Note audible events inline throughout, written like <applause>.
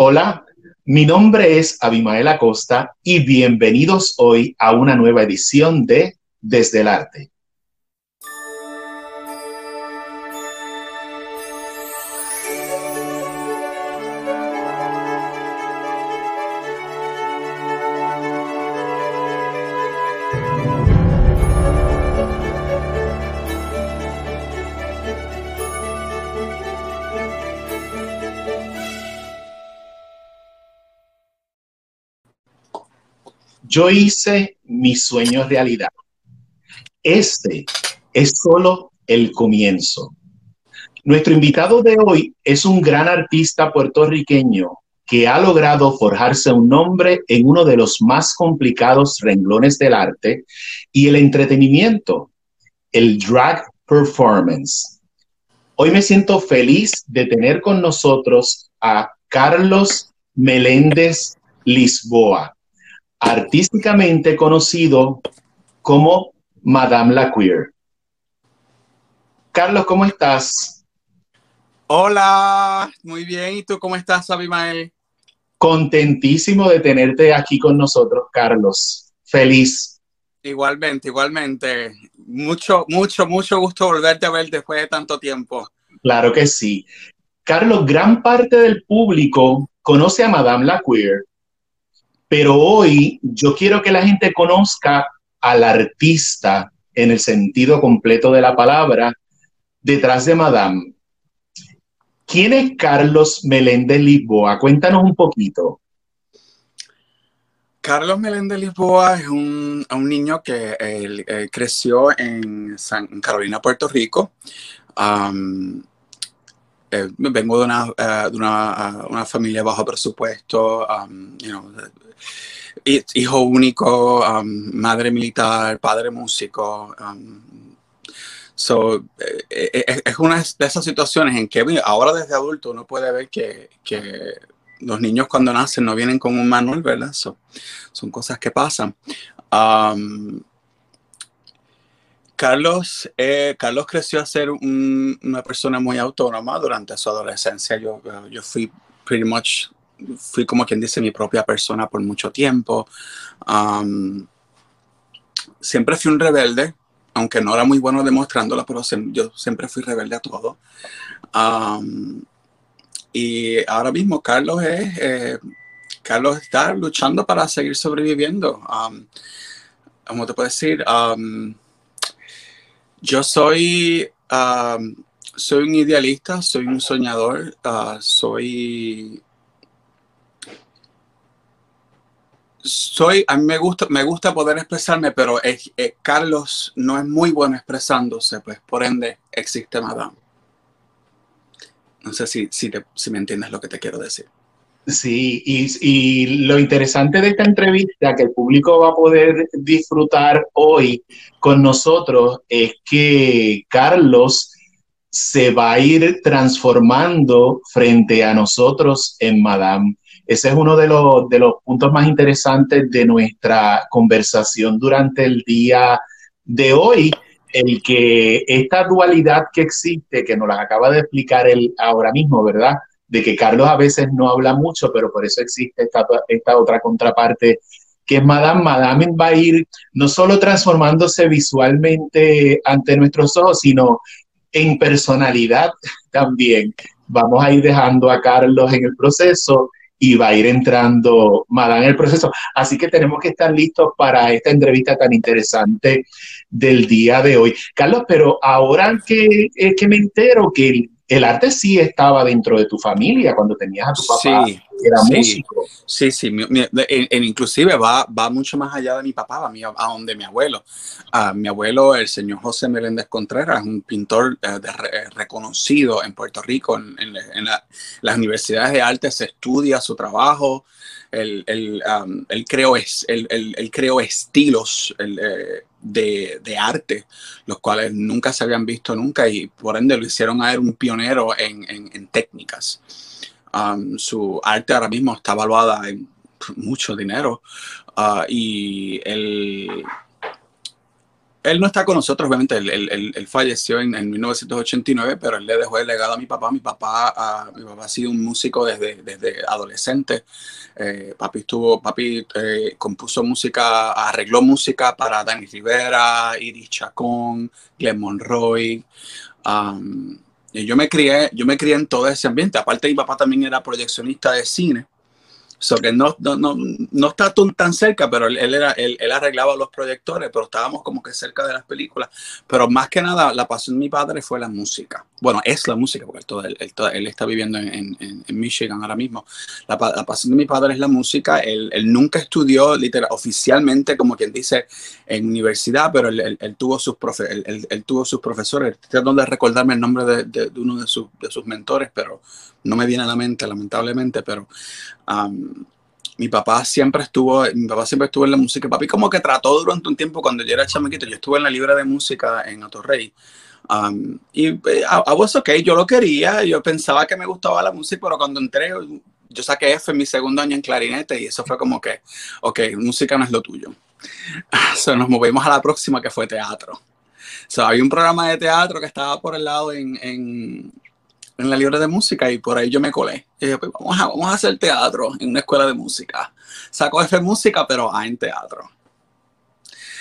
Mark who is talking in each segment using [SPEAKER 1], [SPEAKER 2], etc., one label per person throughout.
[SPEAKER 1] Hola, mi nombre es Abimael Acosta y bienvenidos hoy a una nueva edición de Desde el Arte. Yo hice mi sueño realidad. Este es solo el comienzo. Nuestro invitado de hoy es un gran artista puertorriqueño que ha logrado forjarse un nombre en uno de los más complicados renglones del arte y el entretenimiento, el drag performance. Hoy me siento feliz de tener con nosotros a Carlos Meléndez Lisboa artísticamente conocido como Madame la Queer. Carlos, ¿cómo estás?
[SPEAKER 2] Hola, muy bien. ¿Y tú cómo estás, Abimael?
[SPEAKER 1] Contentísimo de tenerte aquí con nosotros, Carlos. Feliz.
[SPEAKER 2] Igualmente, igualmente. Mucho, mucho, mucho gusto volverte a ver después de tanto tiempo.
[SPEAKER 1] Claro que sí. Carlos, gran parte del público conoce a Madame la Queer pero hoy yo quiero que la gente conozca al artista en el sentido completo de la palabra detrás de Madame. ¿Quién es Carlos Meléndez Lisboa? Cuéntanos un poquito.
[SPEAKER 2] Carlos Meléndez Lisboa es un, niño que eh, creció en San Carolina, Puerto Rico. Eh, vengo de una, eh, de una, una, familia bajo presupuesto, hijo único, um, madre militar, padre músico. Um, so, eh, eh, eh, es una de esas situaciones en que ahora desde adulto uno puede ver que, los niños cuando nacen no vienen con un manual, ¿verdad? son cosas que pasan. Um, Carlos, Carlos creció a ser una persona muy autónoma durante su adolescencia. Yo, yo fui pretty much fui como quien dice mi propia persona por mucho tiempo. siempre fui un rebelde, aunque no era muy bueno demostrándolo, pero yo siempre fui rebelde a todo. y ahora mismo Carlos es, eh, Carlos está luchando para seguir sobreviviendo. ¿Cómo te puedo decir? yo soy, soy un idealista, soy un soñador, ah, soy soy, a mí me gusta, me gusta poder expresarme, pero Carlos no es muy bueno expresándose, pues por ende existe Madame. No sé si, si, me entiendes lo que te quiero decir.
[SPEAKER 1] Sí, y, lo interesante de esta entrevista que el público va a poder disfrutar hoy con nosotros es que Carlos se va a ir transformando frente a nosotros en Madame. Ese es uno de los, de los puntos más interesantes de nuestra conversación durante el día de hoy, el que esta dualidad que existe, que nos la acaba de explicar él ahora mismo, ¿verdad? De que Carlos a veces no habla mucho, pero por eso existe esta, esta otra contraparte que es Madame. Madame va a ir no solo transformándose visualmente ante nuestros ojos, sino en personalidad <laughs> también. Vamos a ir dejando a Carlos en el proceso y va a ir entrando Madame en el proceso. Así que tenemos que estar listos para esta entrevista tan interesante del día de hoy. Carlos, pero ahora que, que me entero que arte sí estaba dentro de tu familia cuando tenías a tu papá, sí, era músico.
[SPEAKER 2] Sí, sí, inclusive va, va mucho más allá de mi papá, a, mi, a donde mi abuelo. a mi abuelo, el señor José Meléndez Contreras, un pintor eh, reconocido en Puerto Rico, en, las universidades de arte se estudia su trabajo, él, um, creó, estilos, eh, de, arte, los cuales nunca se habían visto nunca y por ende lo hicieron a él un pionero en, técnicas. Um, su arte ahora mismo está evaluada en mucho dinero uh, y él, él no está con nosotros, obviamente, él, falleció en, 1989, pero él le dejó el legado a mi papá. Mi papá, mi papá ha sido un músico desde, desde adolescente. Eh, papi estuvo, papi eh, compuso música, arregló música para Danny Rivera, Iris Chacón, Glenn Monroy. Y yo me crié, yo me crié en todo ese ambiente. Aparte, mi papá también era proyeccionista de cine. So que no, no, no, no está tan cerca, pero él, era, él, él, arreglaba los proyectores, pero estábamos como que cerca de las películas. Pero más que nada, la pasión de mi padre fue la música. Bueno, es la música, porque él, él, él está viviendo en, en, en, Michigan ahora mismo. La, la, pasión de mi padre es la música. Él, nunca estudió literal, oficialmente, como quien dice, en universidad, pero él, tuvo, sus profe él, tuvo sus profesores. Estoy tratando de recordarme el nombre de, de, de uno de, sus de sus mentores, pero no me viene a la mente, lamentablemente, pero um, mi papá siempre estuvo, mi papá siempre estuvo en la música. Papi como que trató durante un tiempo cuando yo era chamaquito, yo estuve en la libra de música en Atorrey. Um, y eh, a vos ok, yo lo quería, yo pensaba que me gustaba la música, pero cuando entré, yo saqué F en mi segundo año en clarinete y eso fue como que, ok, música no es lo tuyo. <laughs> So, nos movimos a la próxima que fue teatro. So, había un programa de teatro que estaba por el lado en la libre de música y por ahí yo me colé. Y dije, pues vamos a, vamos a hacer teatro en una escuela de música. Sacó F música, pero A en teatro.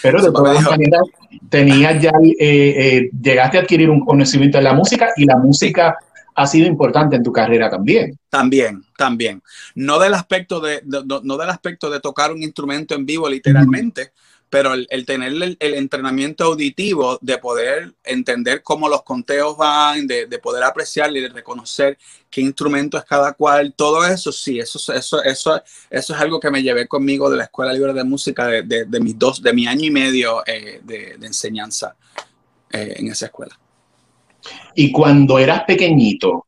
[SPEAKER 1] Pero de todas maneras, tenías ya, eh, eh, llegaste a adquirir un conocimiento de la música y la música ha sido importante en tu carrera también.
[SPEAKER 2] También, también. No del aspecto de, no, del aspecto de tocar un instrumento en vivo literalmente, pero el, tener el, entrenamiento auditivo de poder entender cómo los conteos van, de, poder apreciar y de reconocer qué instrumento es cada cual, todo eso, sí, eso, eso, eso, eso es algo que me llevé conmigo de la Escuela Libre de Música de, de mis dos, de mi año y medio eh, de, enseñanza eh, en esa escuela.
[SPEAKER 1] Y cuando eras pequeñito,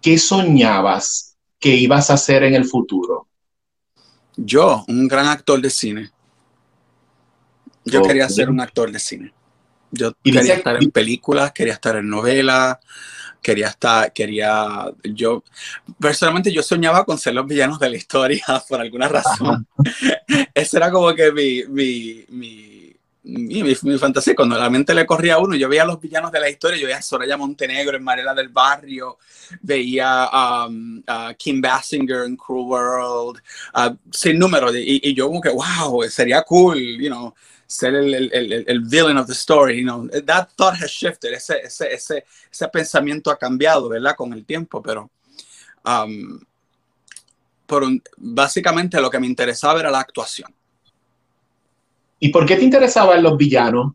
[SPEAKER 1] ¿qué soñabas que ibas a hacer en el futuro?
[SPEAKER 2] Yo, un gran actor de cine. Yo quería ser un actor de cine. Yo quería estar en películas, quería estar en novelas, quería estar, quería, yo, personalmente yo soñaba con ser los villanos de la historia <laughs> por alguna razón. <laughs> Ese era como que mi, mi, mi, mi, fantasía. Cuando la mente le corría a uno, yo veía a los villanos de la historia, yo veía a Soraya Montenegro en Marela del Barrio, veía um, a Kim Basinger en Cruel World, sin número, y, y yo como que, wow, sería cool, you know ser el, el, el, villain of the story. You know, that thought has shifted. Ese, ese, ese, ese pensamiento ha cambiado, ¿verdad? Con el tiempo, pero um, por básicamente lo que me interesaba era la actuación.
[SPEAKER 1] ¿Y por qué te interesaban los villanos?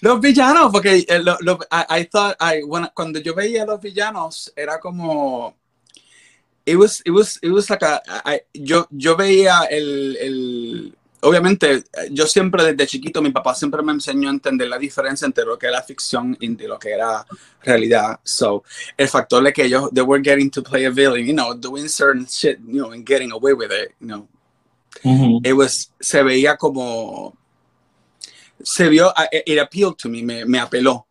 [SPEAKER 2] Los villanos, porque eh, lo, lo, I, thought, I, cuando yo veía los villanos, era como. It was, it was, it was like a, yo, yo veía el, el obviamente, yo siempre desde chiquito, mi papá siempre me enseñó a entender la diferencia entre lo que era ficción y lo que era realidad. So, el factor de que ellos, they were getting to play a villain, you know, doing certain shit, you know, and getting away with it, you know. It was, se veía como, se vio, it appealed to me, me, me apeló.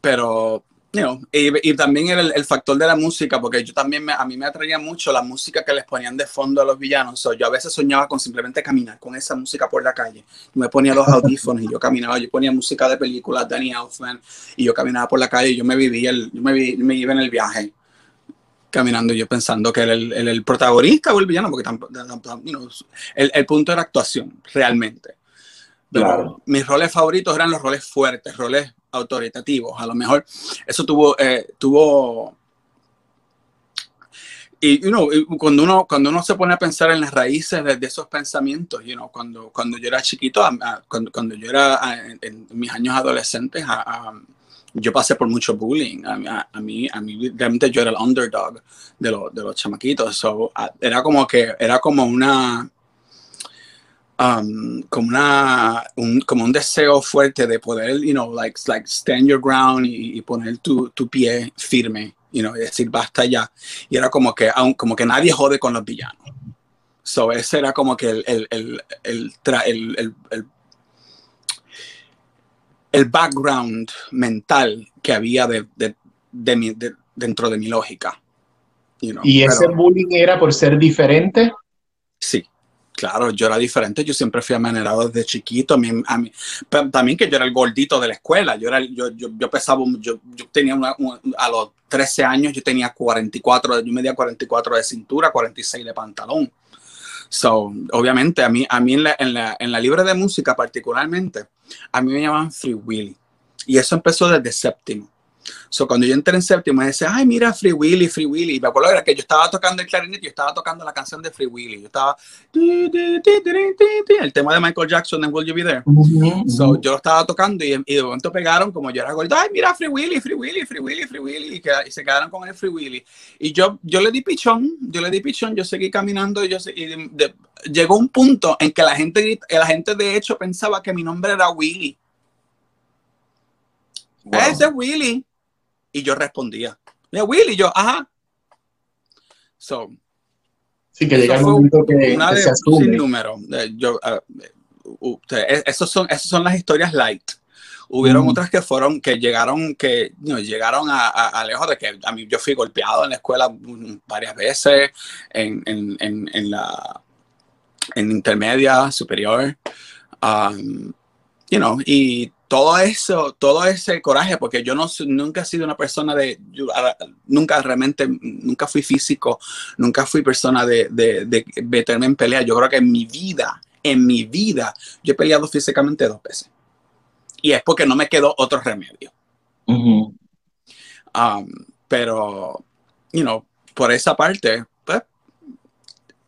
[SPEAKER 2] Pero y, también el, el, factor de la música, porque yo también me, a mí me atraía mucho la música que les ponían de fondo a los villanos. yo a veces soñaba con simplemente caminar con esa música por la calle. me ponía los audífonos y yo caminaba. Yo ponía música de películas, Danny Elfman, y yo caminaba por la calle y yo me vivía, el, yo me, me iba en el viaje caminando yo pensando que era el, el, protagonista o el villano, porque tampoco, el, el, punto era actuación, realmente. Pero mis roles favoritos eran los roles fuertes, roles autoritativos. A lo mejor eso tuvo, eh, tuvo y you know, cuando, uno, cuando uno se pone a pensar en las raíces de, esos pensamientos, you know, cuando, cuando yo era chiquito, cuando, cuando, yo era en, mis años adolescentes, yo pasé por mucho bullying. A, mí, a mí realmente yo era el underdog de, de los chamaquitos. So, era como que, era como una, um, como, una, un, como un deseo fuerte de poder, you know, like, like stand your ground y, poner tu, tu, pie firme, you know, y decir basta ya. Y era como que, como que nadie jode con los villanos. So ese era como que el, el, el, el, el, el, el background mental que había de, de, de mi, dentro de mi lógica.
[SPEAKER 1] You know, ¿Y ese bullying era por ser diferente?
[SPEAKER 2] Sí, Claro, yo era diferente, yo siempre fui amanerado desde chiquito, a mí, a mí, también que yo era el gordito de la escuela, yo, era, yo, yo, yo pesaba, yo, yo tenía a los 13 años yo tenía 44, yo medía 44 de cintura, 46 de pantalón. So, obviamente, a mí, a mí en, la, en, la, en la libre de música particularmente, a mí me llamaban Free Willy. Y eso empezó desde séptimo. So, cuando yo entré en séptimo, me decía, ay, mira, Free Willy, Free Willy. Y me acuerdo era que yo estaba tocando el clarinete, yo estaba tocando la canción de Free Willy. Yo estaba, el tema de Michael Jackson en Will You Be There. so, yo lo estaba tocando y, y, de momento pegaron, como yo era gordo, ay, mira, Free Willy, Free Willy, Free Willy, Free Willy. Y, que, y, se quedaron con el Free Willy. Y yo, yo le di pichón, yo le di pichón, yo seguí caminando y, de, de, llegó un punto en que la gente, la gente de hecho pensaba que mi nombre era Willy. Wow. Ese es Willy. Y yo respondía, mira, Willy, yo, ajá. So,
[SPEAKER 1] sí, que llega un momento que,
[SPEAKER 2] una
[SPEAKER 1] que
[SPEAKER 2] de,
[SPEAKER 1] se asume.
[SPEAKER 2] sin número. Yo, uh, uh, esos son, esas son las historias light. Hubieron mm. otras que fueron, que llegaron, que know, llegaron a, a, a, lejos de que a mí yo fui golpeado en la escuela varias veces, en, en, en, en la en intermedia, superior. Um, you know, y todo eso, todo ese coraje, porque yo no nunca he sido una persona de, yo, nunca realmente, nunca fui físico, nunca fui persona de, de, de, meterme en pelea. Yo creo que en mi vida, en mi vida, yo he peleado físicamente dos veces. Y es porque no me quedó otro remedio.
[SPEAKER 1] Uh -huh.
[SPEAKER 2] um, pero, you know, por esa parte,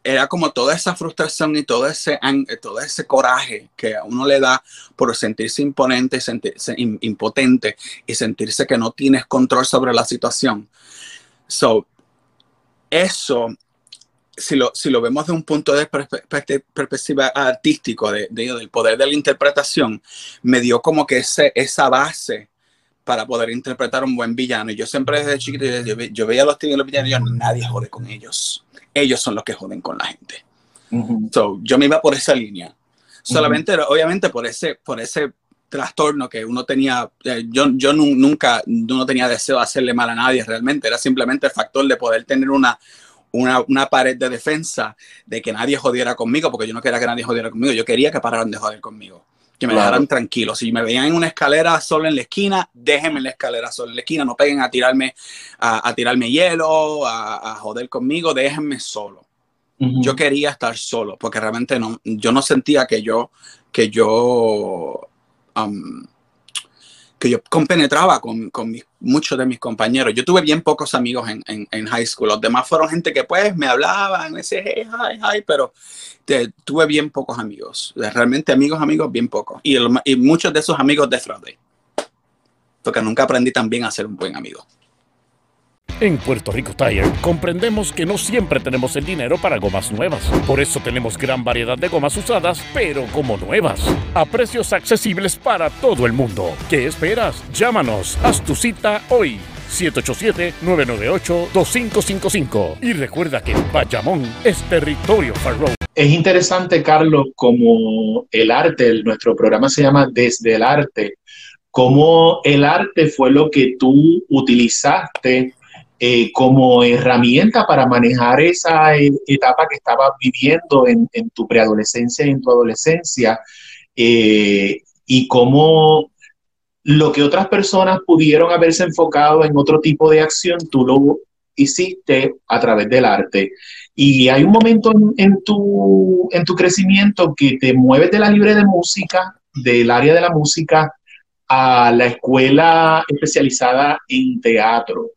[SPEAKER 2] era como toda esa frustración y todo ese, todo ese coraje que a uno le da por sentirse imponente, sentirse impotente y sentirse que no tienes control sobre la situación. So, eso, si lo, si lo vemos de un punto de perspectiva artístico, de, de, del poder de la interpretación, me dio como que ese, esa base para poder interpretar un buen villano. Y yo siempre desde chiquito, yo, yo veía a los y los villanos y yo, nadie jode con ellos ellos son los que joden con la gente. Uh -huh. so, yo me iba por esa línea. Solamente, uh -huh. obviamente, por ese, por ese trastorno que uno tenía, eh, yo, yo nunca, no tenía deseo de hacerle mal a nadie realmente, era simplemente el factor de poder tener una, una, una, pared de defensa de que nadie jodiera conmigo, porque yo no quería que nadie jodiera conmigo, yo quería que pararan de joder conmigo, que me claro. dejaran tranquilo. Si me veían en una escalera solo en la esquina, déjenme en la escalera solo en la esquina, no peguen a tirarme, a, a tirarme hielo, a, a, joder conmigo, déjenme solo. Uh -huh. Yo quería estar solo, porque realmente no, yo no sentía que yo, que yo, um, que yo compenetraba con, con mis, muchos de mis compañeros. Yo tuve bien pocos amigos en, en, en, high school. Los demás fueron gente que pues me hablaban, decían, hey, hi, hi, pero te, tuve bien pocos amigos. Realmente amigos, amigos, bien pocos. Y, el, y muchos de esos amigos defraudé. Porque nunca aprendí también a ser un buen amigo.
[SPEAKER 3] En Puerto Rico Tire comprendemos que no siempre tenemos el dinero para gomas nuevas. Por eso tenemos gran variedad de gomas usadas, pero como nuevas, a precios accesibles para todo el mundo. ¿Qué esperas? Llámanos, haz tu cita hoy. 787-998-2555. Y recuerda que Bayamón es territorio Farrow.
[SPEAKER 1] Es interesante, Carlos, como el arte, nuestro programa se llama Desde el Arte, como el arte fue lo que tú utilizaste eh, como herramienta para manejar esa eh, etapa que estabas viviendo en, tu preadolescencia y en tu adolescencia, eh, y cómo lo que otras personas pudieron haberse enfocado en otro tipo de acción, tú lo hiciste a través del arte. Y hay un momento en, en, tu, en tu crecimiento que te mueves de la libre de música, del área de la música, a la escuela especializada en teatro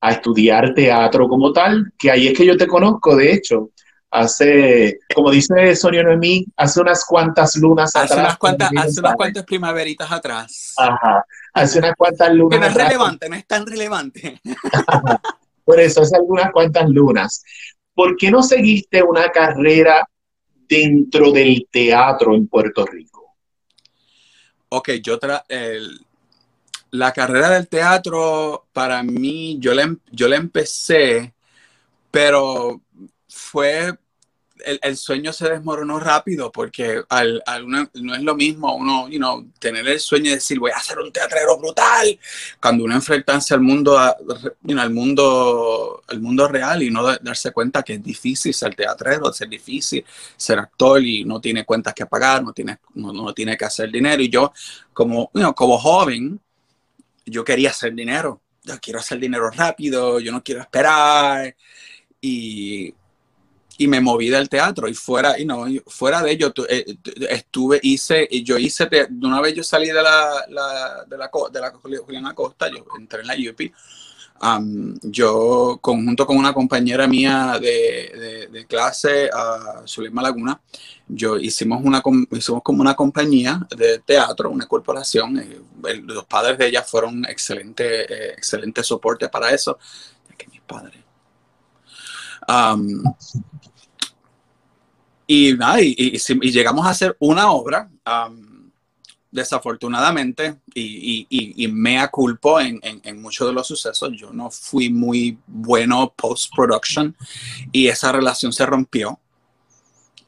[SPEAKER 1] a estudiar teatro como tal, que ahí es que yo te conozco, de hecho, hace, como dice Sonia Noemí, hace unas cuantas lunas
[SPEAKER 2] hace
[SPEAKER 1] atrás.
[SPEAKER 2] Unas cuantas, hace unas cuantas primaveritas atrás.
[SPEAKER 1] Ajá, hace unas cuantas lunas
[SPEAKER 2] Que no es atrás. relevante, no es tan relevante. <laughs>
[SPEAKER 1] Por eso, hace algunas cuantas lunas. ¿Por qué no seguiste una carrera dentro del teatro en Puerto Rico?
[SPEAKER 2] Ok, yo tra el, la carrera del teatro, para mí, yo la, yo la empecé, pero fue el, sueño se desmoronó rápido porque al, no es lo mismo uno, you know, tener el sueño de decir voy a hacer un teatrero brutal cuando uno enfrentarse al mundo, al mundo, al mundo real y no darse cuenta que es difícil ser teatrero, es difícil ser actor y no tiene cuentas que pagar, no tiene, no, tiene que hacer dinero. Y yo como, como joven, yo quería hacer dinero. Yo quiero hacer dinero rápido, yo no quiero esperar. Y y me moví del teatro y fuera y no fuera de ello eh, estuve hice yo hice de una vez yo salí de la, la de la de la Juliana Costa yo entré en la UP yo conjunto con una compañera mía de, clase a Zulema Laguna yo hicimos una hicimos como una compañía de teatro una corporación los padres de ella fueron excelente eh, excelente soporte para eso. Que mis padres. Y, y, llegamos a hacer una obra, desafortunadamente, y, y, mea culpo en, muchos de los sucesos. Yo no fui muy bueno post-production y esa relación se rompió.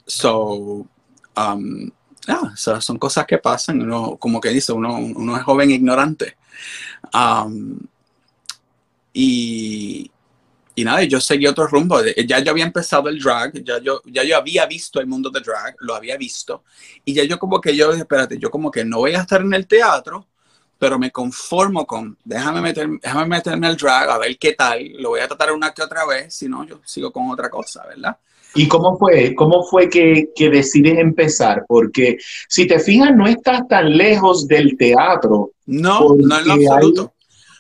[SPEAKER 2] So, um, son cosas que pasan. Uno, como que dice, uno, uno es joven ignorante. y, y nada, yo seguí otro rumbo. Ya yo había empezado el drag, ya yo, ya yo había visto el mundo de drag, lo había visto. Y ya yo como que yo, espérate, yo como que no voy a estar en el teatro, pero me conformo con, déjame, meter, déjame meterme al drag, a ver qué tal, lo voy a tratar una que otra vez, si no, yo sigo con otra cosa, ¿verdad?
[SPEAKER 1] ¿Y cómo fue? ¿Cómo fue que, que decides empezar? Porque si te fijas, no estás tan lejos del teatro.
[SPEAKER 2] No, no en lo absoluto.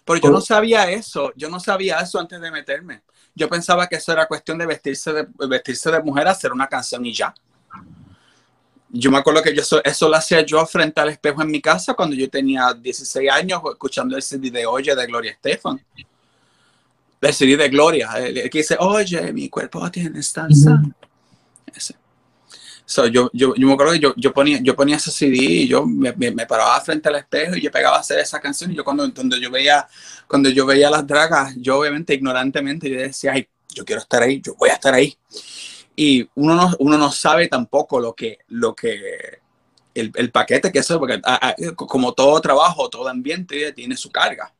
[SPEAKER 2] Pero yo no sabía eso, yo no sabía eso antes de meterme. Yo pensaba que eso era cuestión de vestirse de, vestirse de mujer, hacer una canción y ya. Yo me acuerdo que yo eso, lo hacía yo frente al espejo en mi casa cuando yo tenía 16 años escuchando el CD de Oye de Gloria Estefan. El CD de Gloria, el, que dice, oye, mi cuerpo tiene estanza. Ese. So, yo, yo, yo, me acuerdo que yo, yo, ponía, yo ponía ese CD y yo me, paraba frente al espejo y yo pegaba a hacer esa canción. Y yo cuando, cuando, yo veía, cuando yo veía las dragas, yo obviamente ignorantemente yo decía, ay, yo quiero estar ahí, yo voy a estar ahí. Y uno no, uno no sabe tampoco lo que, lo que el, el paquete que eso, porque como todo trabajo, todo ambiente tiene su carga.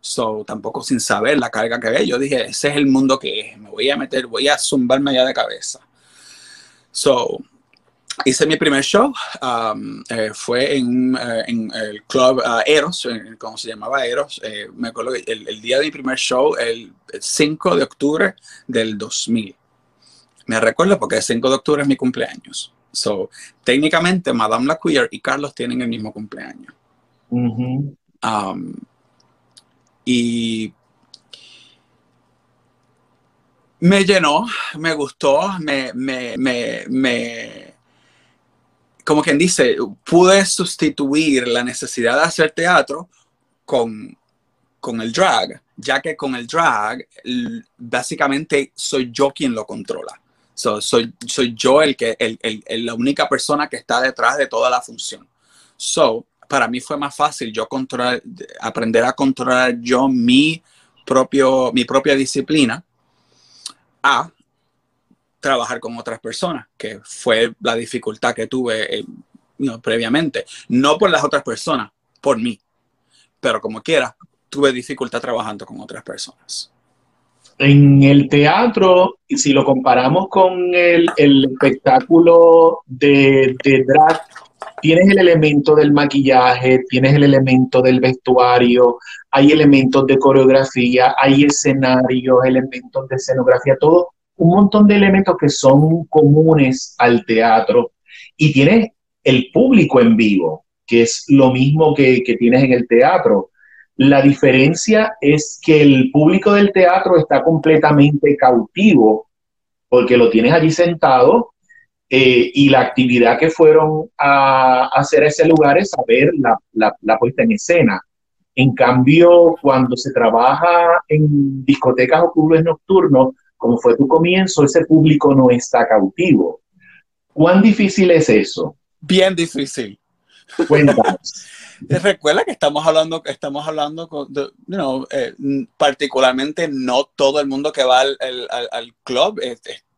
[SPEAKER 2] So, tampoco sin saber la carga que ve, yo dije, ese es el mundo que es, me voy a meter, voy a zumbarme allá de cabeza. So, hice mi primer show, um, eh, fue en, eh, en, el club uh, Eros, como se llamaba Eros. Eh, me acuerdo que el, día de mi primer show, el 5 de octubre del 2000. Me recuerdo porque el 5 de octubre es mi cumpleaños. So, técnicamente, Madame La Queer y Carlos tienen el mismo cumpleaños. Um, y me llenó, me gustó, me, me, me, me, como quien dice, pude sustituir la necesidad de hacer teatro con, con el drag, ya que con el drag básicamente soy yo quien lo controla. soy, soy yo el que, el, el, la única persona que está detrás de toda la función. So, para mí fue más fácil yo controlar, aprender a controlar yo mi, propio, mi propia disciplina a trabajar con otras personas, que fue la dificultad que tuve eh, previamente. No por las otras personas, por mí. Pero como quiera, tuve dificultad trabajando con otras personas.
[SPEAKER 1] En el teatro, si lo comparamos con el, espectáculo de, de drag, tienes el elemento del maquillaje, tienes el elemento del vestuario, hay elementos de coreografía, hay escenarios, elementos de escenografía, todo, un montón de elementos que son comunes al teatro. Y tienes el público en vivo, que es lo mismo que, tienes en el teatro. La diferencia es que el público del teatro está completamente cautivo, porque lo tienes allí sentado eh, y la actividad que fueron a, hacer a ese lugar es saber la, la puesta en escena. En cambio, cuando se trabaja en discotecas o clubes nocturnos, como fue tu comienzo, ese público no está cautivo. ¿Cuán difícil es eso?
[SPEAKER 2] Bien difícil. Cuéntanos. <laughs> Recuerda que estamos hablando, estamos hablando con, you eh, particularmente no todo el mundo que va al, club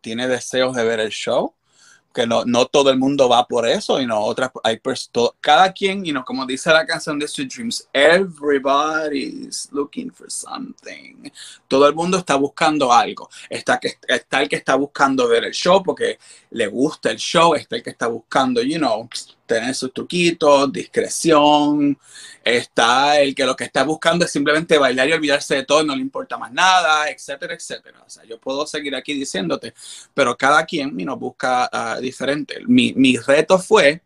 [SPEAKER 2] tiene deseos de ver el show, que no, no todo el mundo va por eso, y no otras, hay cada quien, you know, como dice la canción de Sweet Dreams, everybody's looking for something. Todo el mundo está buscando algo. Está, que, está el que está buscando ver el show porque le gusta el show, está el que está buscando, you know, tener sus truquitos, discreción. Está el que lo que está buscando es simplemente bailar y olvidarse de todo, no le importa más nada, etcétera, etcétera. O sea, yo puedo seguir aquí diciéndote, pero cada quien nos busca uh, diferente. Mi, mi, reto fue,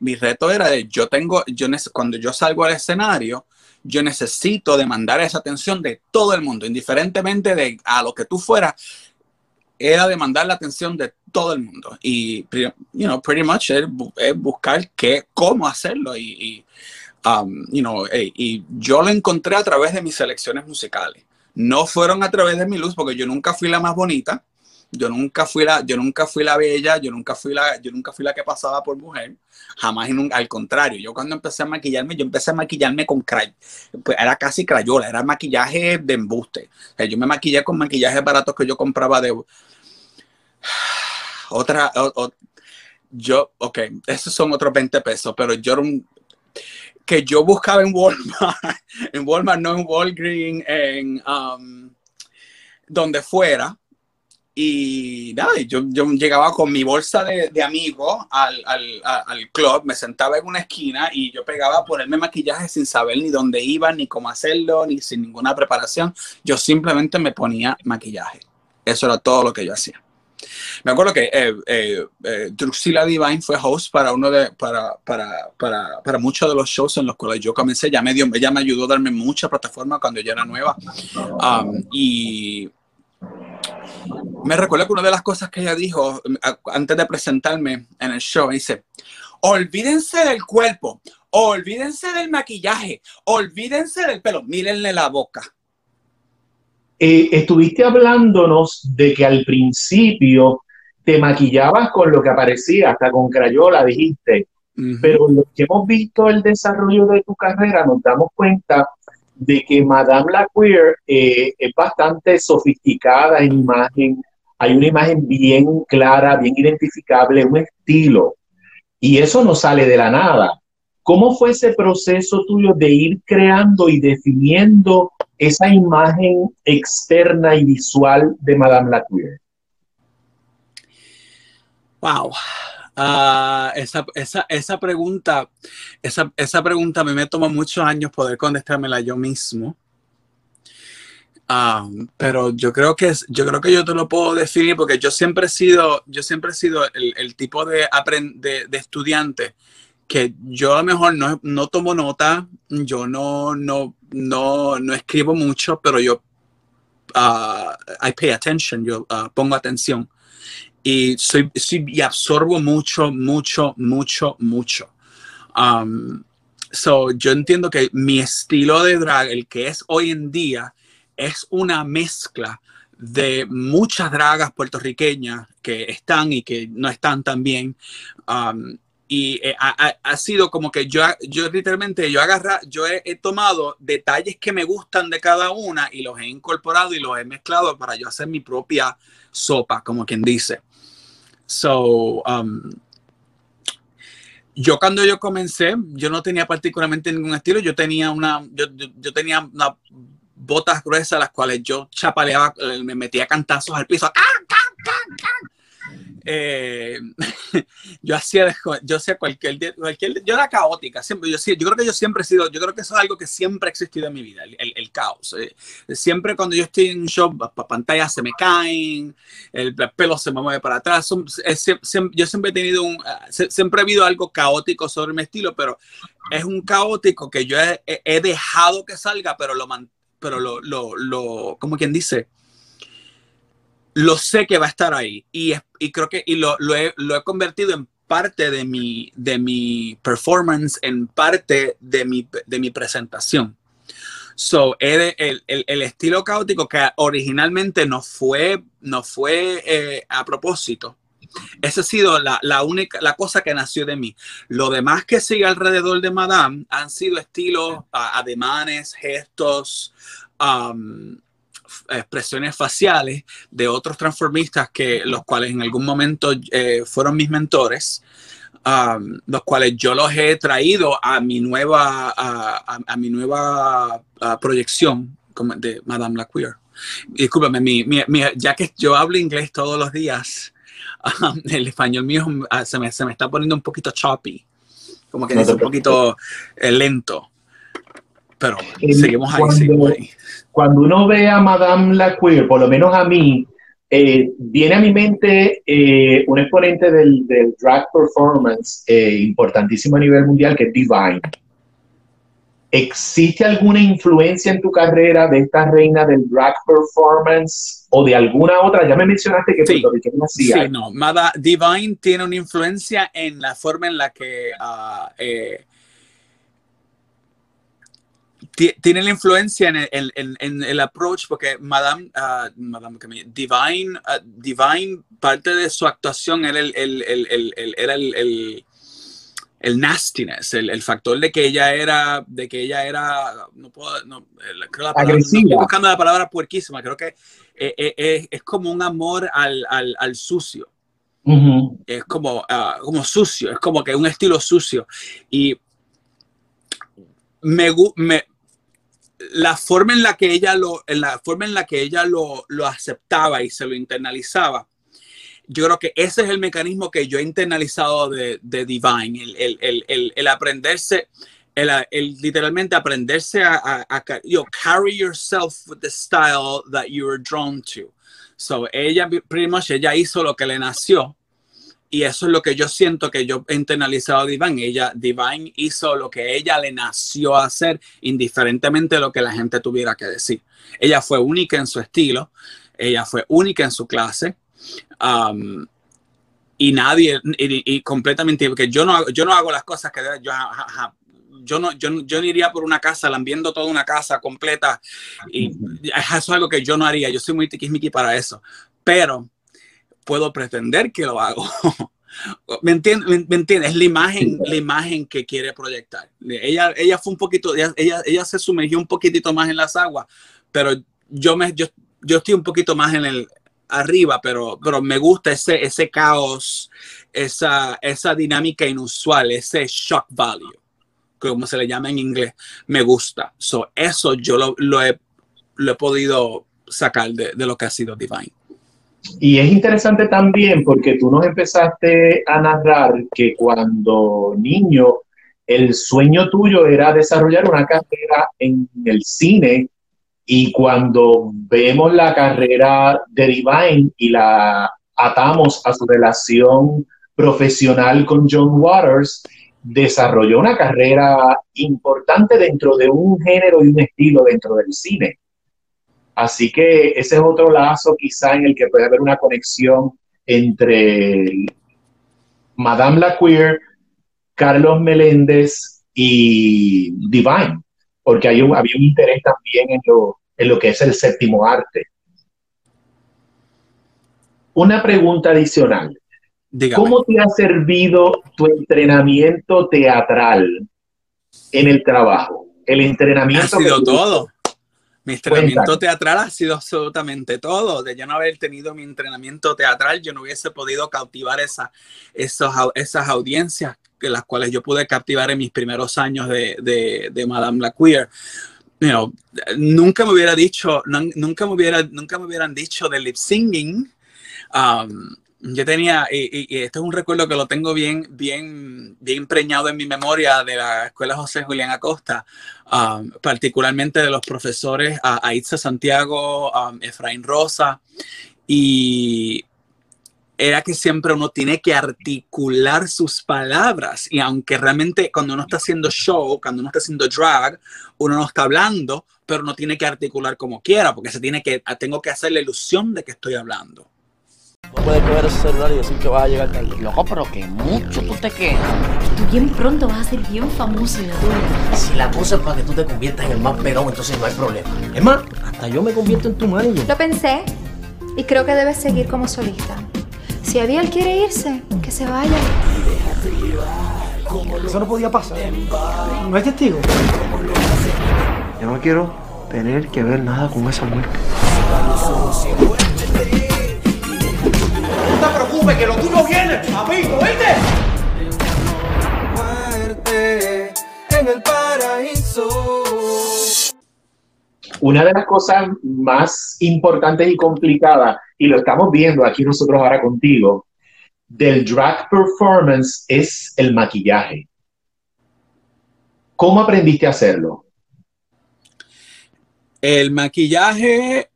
[SPEAKER 2] mi reto era de yo tengo, yo cuando yo salgo al escenario, yo necesito demandar esa atención de todo el mundo, indiferentemente de a lo que tú fueras, era demandar la atención de todo el mundo. Y, you know, pretty much es, buscar qué, cómo hacerlo. Y, y um, you know, y yo lo encontré a través de mis selecciones musicales. No fueron a través de mi luz, porque yo nunca fui la más bonita. Yo nunca fui la, yo nunca fui la bella, yo nunca fui la, yo nunca fui la que pasaba por mujer, jamás al contrario. Yo cuando empecé a maquillarme, yo empecé a maquillarme con cray, pues era casi crayola, era maquillaje de embuste. yo me maquillé con maquillajes baratos que yo compraba de, <sighs> otra, yo, ok, esos son otros 20 pesos, pero yo que yo buscaba en Walmart, <laughs> en Walmart, no en Walgreens, en um, donde fuera. Y nada, yo, yo llegaba con mi bolsa de, de amigos al, al, al, club, me sentaba en una esquina y yo pegaba a ponerme maquillaje sin saber ni dónde iba, ni cómo hacerlo, ni sin ninguna preparación. Yo simplemente me ponía maquillaje. Eso era todo lo que yo hacía. Me acuerdo que eh, eh, eh Divine fue host para uno de, para, para, para, para, muchos de los shows en los cuales yo comencé. Ya me dio, ella me ayudó a darme mucha plataforma cuando yo era nueva. Um, y me recuerdo que una de las cosas que ella dijo antes de presentarme en el show, dice, olvídense del cuerpo, olvídense del maquillaje, olvídense del pelo, mírenle la boca.
[SPEAKER 1] Eh, estuviste hablándonos de que al principio te maquillabas con lo que aparecía, hasta con crayola, dijiste. Pero lo que hemos visto el desarrollo de tu carrera, nos damos cuenta de que Madame la Queer eh, es bastante sofisticada en imagen. Hay una imagen bien clara, bien identificable, un estilo. Y eso no sale de la nada. ¿Cómo fue ese proceso tuyo de ir creando y definiendo esa imagen externa y visual de Madame Lacouille?
[SPEAKER 2] Wow. Uh, esa, esa, esa, pregunta, esa, esa, pregunta a mí me toma muchos años poder contestármela yo mismo. Um, pero yo creo que yo creo que yo te lo puedo definir porque yo siempre he sido, yo siempre he sido el, el tipo de, de, de estudiante que yo a lo mejor no, no tomo nota, yo no, no, no, no escribo mucho, pero yo uh, I pay attention, yo uh, pongo atención y soy, y absorbo mucho, mucho, mucho, mucho. Um, so yo entiendo que mi estilo de drag, el que es hoy en día, es una mezcla de muchas dragas puertorriqueñas que están y que no están tan bien. Um, y eh, ha, sido como que yo, yo literalmente, yo agarra, yo he, tomado detalles que me gustan de cada una y los he incorporado y los he mezclado para yo hacer mi propia sopa, como quien dice. So, um, yo cuando yo comencé, yo no tenía particularmente ningún estilo, yo tenía una, yo, yo, tenía una botas gruesas las cuales yo chapaleaba, eh, me metía cantazos al piso. Eh, <laughs> yo hacía, yo sé cualquier, cualquier, yo era caótica, siempre, yo, yo creo que yo siempre he sido, yo creo que eso es algo que siempre ha existido en mi vida, el, el, caos. Eh, siempre cuando yo estoy en un show, pantallas se me caen, el, pelo se me mueve para atrás, yo siempre he tenido un, ah, siempre he habido algo caótico sobre mi estilo, pero es un caótico que yo he, he dejado que salga, pero lo, pero lo, lo, lo como quien dice, lo sé que va a estar ahí y, y creo que y lo, lo, he, lo, he, convertido en parte de mi, de mi performance, en parte de mi, de mi presentación. So, el, el, el, estilo caótico que originalmente no fue, no fue eh, a propósito. Esa ha sido la, la, única, la cosa que nació de mí. Lo demás que sigue alrededor de Madame han sido estilos, uh, ademanes, gestos, um, expresiones faciales de otros transformistas que los cuales en algún momento eh, fueron mis mentores. Um, los cuales yo los he traído a mi nueva, a, mi nueva proyección de Madame la Queer. Discúlpame, mi, ya que yo hablo inglés todos los días, <laughs> um, el español mío uh, se, me, se, me, está poniendo un poquito choppy, como que es un poquito eh, lento. Pero seguimos ahí, seguimos ahí
[SPEAKER 1] cuando uno ve a Madame la Queer, por lo menos a mí, eh, viene a mi mente eh, un exponente del, drag performance eh, importantísimo a nivel mundial, que es Divine. ¿Existe alguna influencia en tu carrera de esta reina del drag performance o de alguna otra? Ya me mencionaste que
[SPEAKER 2] sí, sí, no. Divine tiene una influencia en la forma en la que uh, tiene la influencia en el, en, el approach porque Madame, uh, Madame Divine, uh, Divine, parte de su actuación era el, era el, el nastiness, el, factor de que ella era, de que ella era, no puedo, no, creo la palabra, estoy buscando la palabra puerquísima, creo que eh, eh, eh, es como un amor al, al, al sucio. Es como, uh, como sucio, es como que un estilo sucio. Y me, me, la forma en la que ella lo, en la forma en la que ella lo, lo, aceptaba y se lo internalizaba, yo creo que ese es el mecanismo que yo he internalizado de, de Divine, el, el, el, el aprenderse, el, literalmente aprenderse a, a, a carry yourself with the style that you were drawn to. So ella, pretty much, ella hizo lo que le nació y eso es lo que yo siento que yo he internalizado a Divine. Ella, Divine hizo lo que ella le nació a hacer, indiferentemente de lo que la gente tuviera que decir. Ella fue única en su estilo, ella fue única en su clase. Um, y nadie, y, completamente, porque yo no, yo no hago las cosas que yo, yo no, yo, yo no iría por una casa lambiendo toda una casa completa. Y eso es algo que yo no haría. Yo soy muy tiquismiqui para eso. Pero puedo pretender que lo hago. <laughs> ¿Me entiendes? ¿Me, entiendes? Es la imagen, la imagen que quiere proyectar. Ella, ella fue un poquito, ella, ella, se sumergió un poquitito más en las aguas, pero yo, me, yo, yo estoy un poquito más en el arriba, pero, pero me gusta ese, ese caos, esa, esa dinámica inusual, ese shock value, como se le llama en inglés, me gusta. So, eso yo lo, lo, he, lo he podido sacar de, de lo que ha sido Divine.
[SPEAKER 1] Y es interesante también porque tú nos empezaste a narrar que cuando niño el sueño tuyo era desarrollar una carrera en el cine y cuando vemos la carrera de Divine y la atamos a su relación profesional con John Waters, desarrolló una carrera importante dentro de un género y un estilo dentro del cine. Así que ese es otro lazo quizá en el que puede haber una conexión entre Madame la Queer, Carlos Meléndez y Divine, porque hay un, había un interés también en lo, en lo que es el séptimo arte. Una pregunta adicional. ¿Cómo te ha servido tu entrenamiento teatral en el trabajo? El entrenamiento.
[SPEAKER 2] Ha sido todo. Mi entrenamiento teatral ha sido absolutamente todo. De yo no haber tenido mi entrenamiento teatral, yo no hubiese podido cautivar esa, esos, esas audiencias que las cuales yo pude captivar en mis primeros años de, de, de Madame la Queer. nunca me hubiera dicho, nunca me hubiera, nunca me hubieran dicho de lip singing. Um, yo tenía, y, este es un recuerdo que lo tengo bien, bien, bien empreñado en mi memoria de la Escuela José Julián Acosta, um, particularmente de los profesores uh, Aitza Santiago, um, Efraín Rosa, y era que siempre uno tiene que articular sus palabras, y aunque realmente cuando uno está haciendo show, cuando uno está haciendo drag, uno no está hablando, pero no tiene que articular como quiera, porque se tiene que, tengo que hacer la ilusión de que estoy hablando.
[SPEAKER 4] No puedes coger ese celular y decir que vas a llegar tarde.
[SPEAKER 5] Loco, pero que mucho tú te quejas.
[SPEAKER 6] Tú bien pronto vas a ser bien famoso en la
[SPEAKER 5] Si la cosa es para que tú te conviertas en el más perón, entonces no hay problema.
[SPEAKER 4] Es más, hasta yo me convierto en tu manager.
[SPEAKER 6] Lo pensé y creo que debes seguir como solista. Si Abiel quiere irse, que se vaya.
[SPEAKER 4] Eso no podía pasar. No hay testigo. Yo no quiero tener que ver nada con esa muerte. Te preocupes, que lo tuyo viene, papito, ¿viste?
[SPEAKER 7] Muerte en el paraíso.
[SPEAKER 1] Una de las cosas más importantes y complicadas, y lo estamos viendo aquí nosotros ahora contigo, del drag performance es el maquillaje. ¿Cómo aprendiste a hacerlo?
[SPEAKER 2] El maquillaje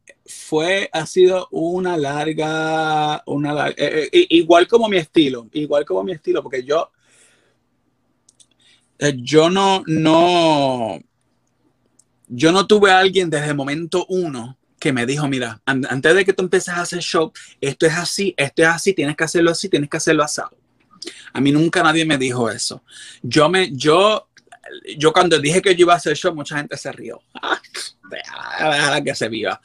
[SPEAKER 2] fue, ha sido una larga, una lar- eh, eh, igual como mi estilo, igual como mi estilo, porque yo, eh, yo no, no, yo no tuve a alguien desde el momento uno que me dijo, mira, an- antes de que tú empieces a hacer show, esto es así, esto es así, tienes que hacerlo así, tienes que hacerlo asado. A mí nunca nadie me dijo eso. Yo me, yo, yo cuando dije que yo iba a hacer show, mucha gente se rió. <laughs> Ah, déjala que se viva.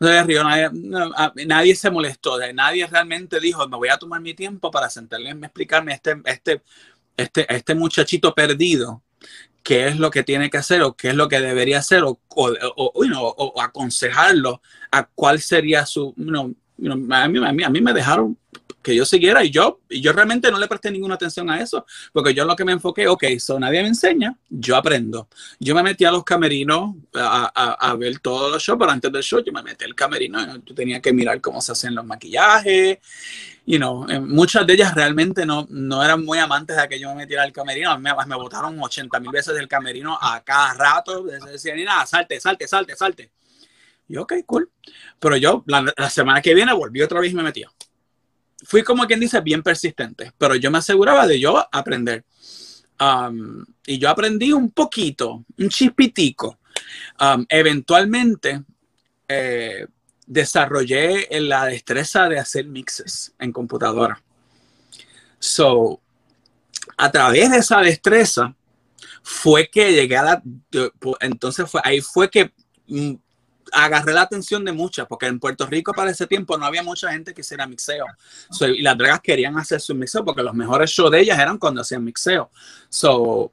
[SPEAKER 2] No se rió, nadie, no, a- nadie se molestó, nadie realmente dijo, me voy a tomar mi tiempo para sentarme a explicarme a este, este, este, este muchachito perdido qué es lo que tiene que hacer o qué es lo que debería hacer o, o, o, o- aconsejarlo a cuál sería su... you know, a, mí, a, mí, a mí me dejaron que yo siguiera y yo, y yo realmente no le presté ninguna atención a eso, porque yo lo que me enfoqué, ok, so nadie me enseña, yo aprendo. Yo me metí a los camerinos a, a, a ver todos los shows, pero antes del show yo me metí al camerino, yo tenía que mirar cómo se hacen los maquillajes, you know, eh, muchas de ellas realmente no, no eran muy amantes de que yo me metiera al camerino. Me, me botaron 80 mil veces del camerino a cada rato. Decían, nada, salte, salte, salte, salte. Y ok, cool. Pero yo la, la semana que viene volví otra vez y me metí. Fui como quien dice bien persistente, pero yo me aseguraba de yo aprender. Um, y yo aprendí un poquito, un chispitico. Um, eventualmente, eh, desarrollé la destreza de hacer mixes en computadora. So, a través de esa destreza fue que llegué a la, entonces fue, ahí fue que mm, agarré la atención de muchas, porque en Puerto Rico para ese tiempo no había mucha gente que hiciera mixeo. So, y las dragas querían hacer su mixeo porque los mejores shows de ellas eran cuando hacían mixeo. So,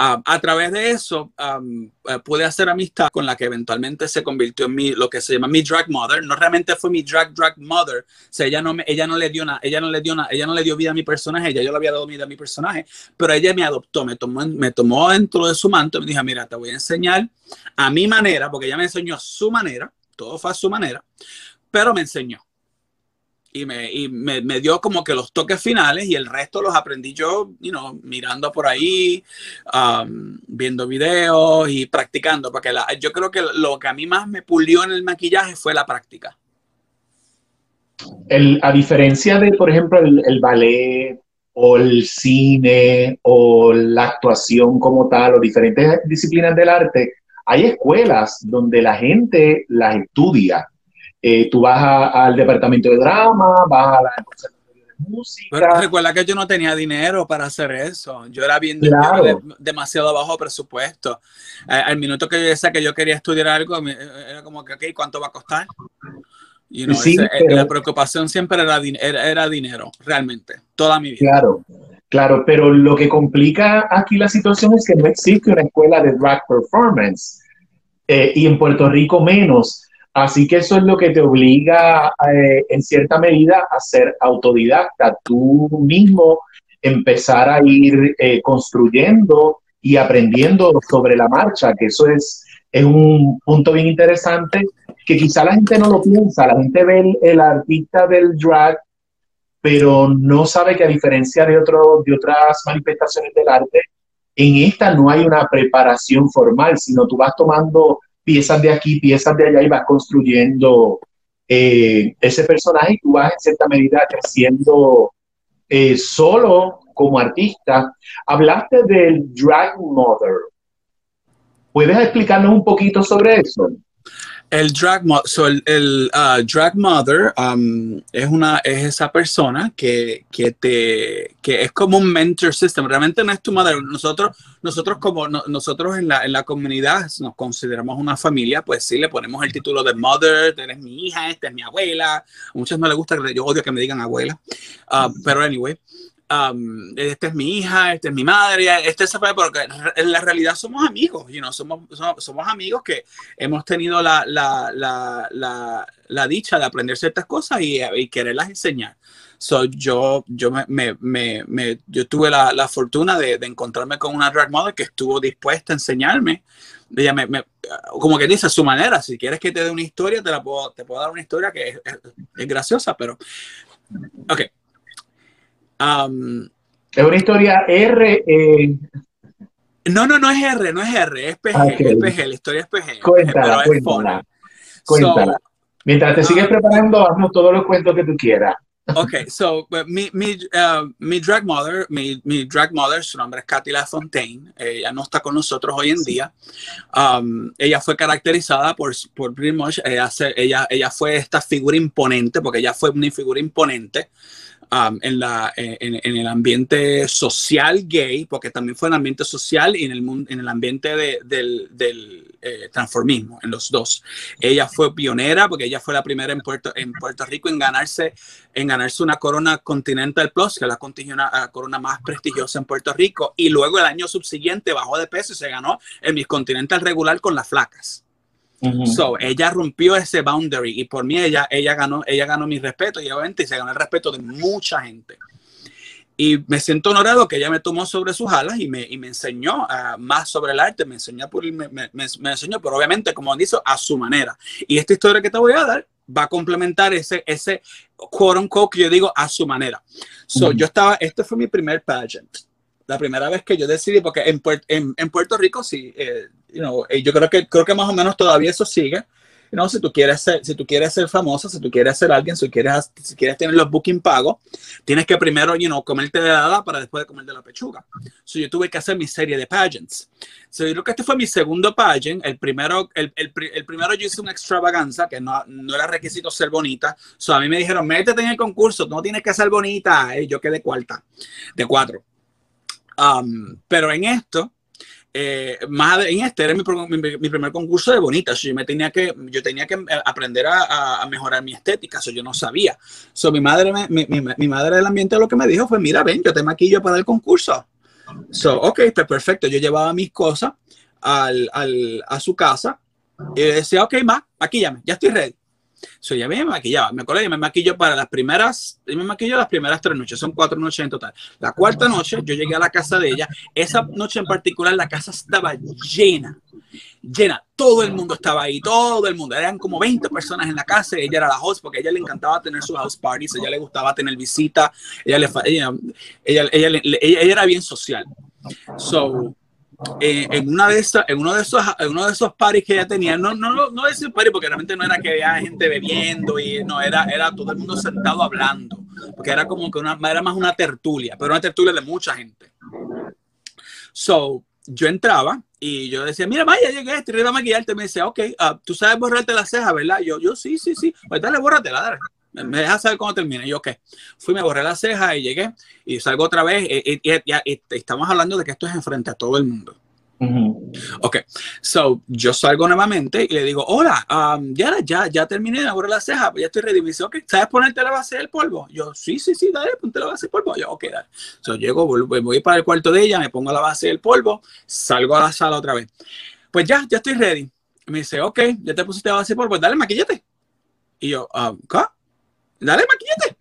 [SPEAKER 2] A través de eso um, uh, pude hacer amistad con la que eventualmente se convirtió en mi lo que se llama mi drag mother. No realmente fue mi drag drag mother. O sea ella no me, ella no le dio una ella no le dio una ella no le dio vida a mi personaje. Ella yo le había dado vida a mi personaje pero ella me adoptó me tomó me tomó dentro de su manto me dijo mira te voy a enseñar a mi manera porque ella me enseñó a su manera todo fue a su manera pero me enseñó y, me, y me, me, dio como que los toques finales y el resto los aprendí yo, you know, mirando por ahí, um, viendo videos y practicando, porque la, yo creo que lo que a mí más me pulió en el maquillaje fue la práctica.
[SPEAKER 1] El, a diferencia de, por ejemplo, el, el, ballet o el cine o la actuación como tal o diferentes disciplinas del arte, hay escuelas donde la gente las estudia eh, tú vas a, al departamento de drama, vas a la de música.
[SPEAKER 2] Pero recuerda que yo no tenía dinero para hacer eso. Yo era bien claro. de, demasiado bajo presupuesto. Eh, al minuto que yo decía que yo quería estudiar algo, era como que, ok, ¿cuánto va a costar? You know,
[SPEAKER 1] sí,
[SPEAKER 2] ese,
[SPEAKER 1] pero,
[SPEAKER 2] la preocupación siempre era, era, era, dinero, realmente, toda mi vida.
[SPEAKER 1] Claro, claro, pero lo que complica aquí la situación es que no existe una escuela de drag performance eh, y en Puerto Rico menos. Así que eso es lo que te obliga eh, en cierta medida a ser autodidacta, tú mismo empezar a ir eh, construyendo y aprendiendo sobre la marcha, que eso es, es un punto bien interesante que quizá la gente no lo piensa, la gente ve el, artista del drag, pero no sabe que a diferencia de, otro, de otras manifestaciones del arte, en esta no hay una preparación formal, sino tú vas tomando piezas de aquí, piezas de allá y vas construyendo eh, ese personaje y tú vas en cierta medida creciendo eh, solo como artista. Hablaste del Drag Mother. ¿Puedes explicarnos un poquito sobre eso?
[SPEAKER 2] El drag, so el, el uh, drag mother um, es, una, es esa persona que, que, te, que es como un mentor system. Realmente no es tu madre. Nosotros, nosotros como no, nosotros en la, en la comunidad nos consideramos una familia, pues sí le ponemos el título de mother, eres mi hija, esta es mi abuela. A muchos no les gusta, yo odio que me digan abuela. Uh, pero anyway, um, esta es mi hija, esta es mi madre, este se fue, porque en la realidad somos amigos, you know, somos, somos, somos amigos que hemos tenido la, la, la, la, dicha de aprender ciertas cosas y, y quererlas enseñar. So, yo, yo, me, me, me, yo tuve la, la fortuna de, de, encontrarme con una drag mother que estuvo dispuesta a enseñarme. Ella me, me, como que dice a su manera, si quieres que te dé una historia, te, la puedo, te puedo dar una historia que es, es, es graciosa, pero... Ok. Um,
[SPEAKER 1] es una historia R. Eh...
[SPEAKER 2] No, no, no es R, no es R, es PG, okay. es PG, la historia es PG.
[SPEAKER 1] Cuéntala, cuéntala. cuéntala. So, Mientras te sigues uh, preparando, haznos todos los cuentos que tú quieras.
[SPEAKER 2] Ok, so mi, mi, uh, mi drag mother, mi, mi, drag mother, su nombre es Katy LaFontaine, ella no está con nosotros hoy en día. Um, ella fue caracterizada por, por pretty much, ella, ella, ella fue esta figura imponente, porque ella fue una figura imponente. Um, en, la, en, en, el ambiente social gay, porque también fue en el ambiente social y en el, en el ambiente de, del, del eh, transformismo, en los dos. Ella fue pionera porque ella fue la primera en Puerto, en Puerto Rico en ganarse, en ganarse una corona Continental Plus, que es la, la corona más prestigiosa en Puerto Rico, y luego el año subsiguiente bajó de peso y se ganó el Miss Continental regular con las flacas. Uh -huh. So, ella rompió ese boundary y por mí ella, ella, ganó, ella ganó mi respeto y obviamente se ganó el respeto de mucha gente. Y me siento honorado que ella me tomó sobre sus alas y me, y me enseñó uh, más sobre el arte, me enseñó, por, me, me, me, enseñó, pero obviamente, como dice, a su manera. Y esta historia que te voy a dar va a complementar ese, ese quote unquote que yo digo a su manera. So, uh -huh. yo estaba, este fue mi primer pageant la primera vez que yo decidí, porque en, en, en Puerto Rico sí, eh, you know, yo creo que, creo que más o menos todavía eso sigue. Si, tú quieres ser, si tú quieres ser famosa, si tú quieres ser alguien, si quieres, si quieres tener los booking pagos, tienes que primero you know, comerte de la dada para después de comer de la pechuga. So, yo tuve que hacer mi serie de pageants. So, yo creo que este fue mi segundo pageant. El primero, el, el, el primero yo hice una extravaganza, que no, no era requisito ser bonita. So, a mí me dijeron, métete en el concurso, no tienes que ser bonita. Y yo quedé cuarta, de cuatro. Um, pero en esto, eh, más en este era mi, mi, primer concurso de bonitas. Yo me tenía que, yo tenía que aprender a, mejorar mi estética, eso yo no sabía. So, mi madre, mi, mi, madre del ambiente lo que me dijo fue, mira, ven, yo te maquillo para el concurso. So, ok, pues perfecto. Yo llevaba mis cosas al, al, a su casa y decía, ok, ma, maquillame, ya estoy ready. So, ya me maquillaba, me acuerdo que me maquillo para las primeras, me maquillo las primeras tres noches, son cuatro noches en total. La cuarta noche yo llegué a la casa de ella, esa noche en particular la casa estaba llena, llena, todo el mundo estaba ahí, todo el mundo, eran como 20 personas en la casa, ella era la host porque a ella le encantaba tener sus house parties, a ella le gustaba tener visita, ella, le, ella, ella, ella, ella, ella era bien social. So, eh, en una de esas, en uno de esos, en uno de esos parties que ella tenía, no, no, no, no decir party porque realmente no era que había gente bebiendo y no era, era todo el mundo sentado hablando, porque era como que una, era más una tertulia, pero una tertulia de mucha gente. So, yo entraba y yo decía, mira, vaya, llegué, te iba a maquillarte. Me decía, ok, uh, tú sabes borrarte la ceja, ¿verdad? Yo, yo, sí, sí, sí. Pues dale, bórratela, dale me deja saber cuando termine. Yo, ¿qué? Fui, me borré la ceja y llegué y salgo otra vez. Y, y, y, y, estamos hablando de que esto es enfrente a todo el mundo. Uh -huh. Ok, so yo salgo nuevamente y le digo, hola, um, ya, ya, ya terminé de borrar la ceja, ya estoy ready. Me dice, ok, ¿sabes ponerte la base del polvo? Yo, sí, sí, sí, dale, ponte la base del polvo. Yo, ok, dale. So llego, voy, voy para el cuarto de ella, me pongo la base del polvo, salgo a la sala otra vez. Pues ya, ya estoy ready. Me dice, ok, ya te pusiste la base del polvo, dale, maquillate. Y yo, um, ¿qué? Dale, maquillate.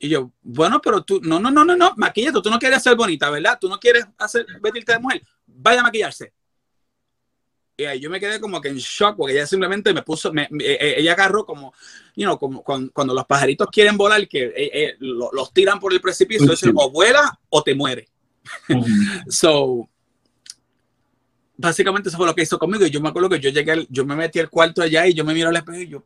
[SPEAKER 2] Y yo, bueno, pero tú, no, no, no, no, no, maquillate, tú no quieres ser bonita, ¿verdad? Tú no quieres hacer vestirte de mujer, vaya a maquillarse. Y ahí yo me quedé como que en shock, porque ella simplemente me puso, me, me, ella agarró como, you know, como cuando, cuando los pajaritos quieren volar, que eh, eh, los, los tiran por el precipicio, uh -huh. o vuela o te muere. Uh <laughs> -huh. so, básicamente eso fue lo que hizo conmigo. Y yo me acuerdo que yo llegué, yo me metí al cuarto allá y yo me miro al espejo y yo,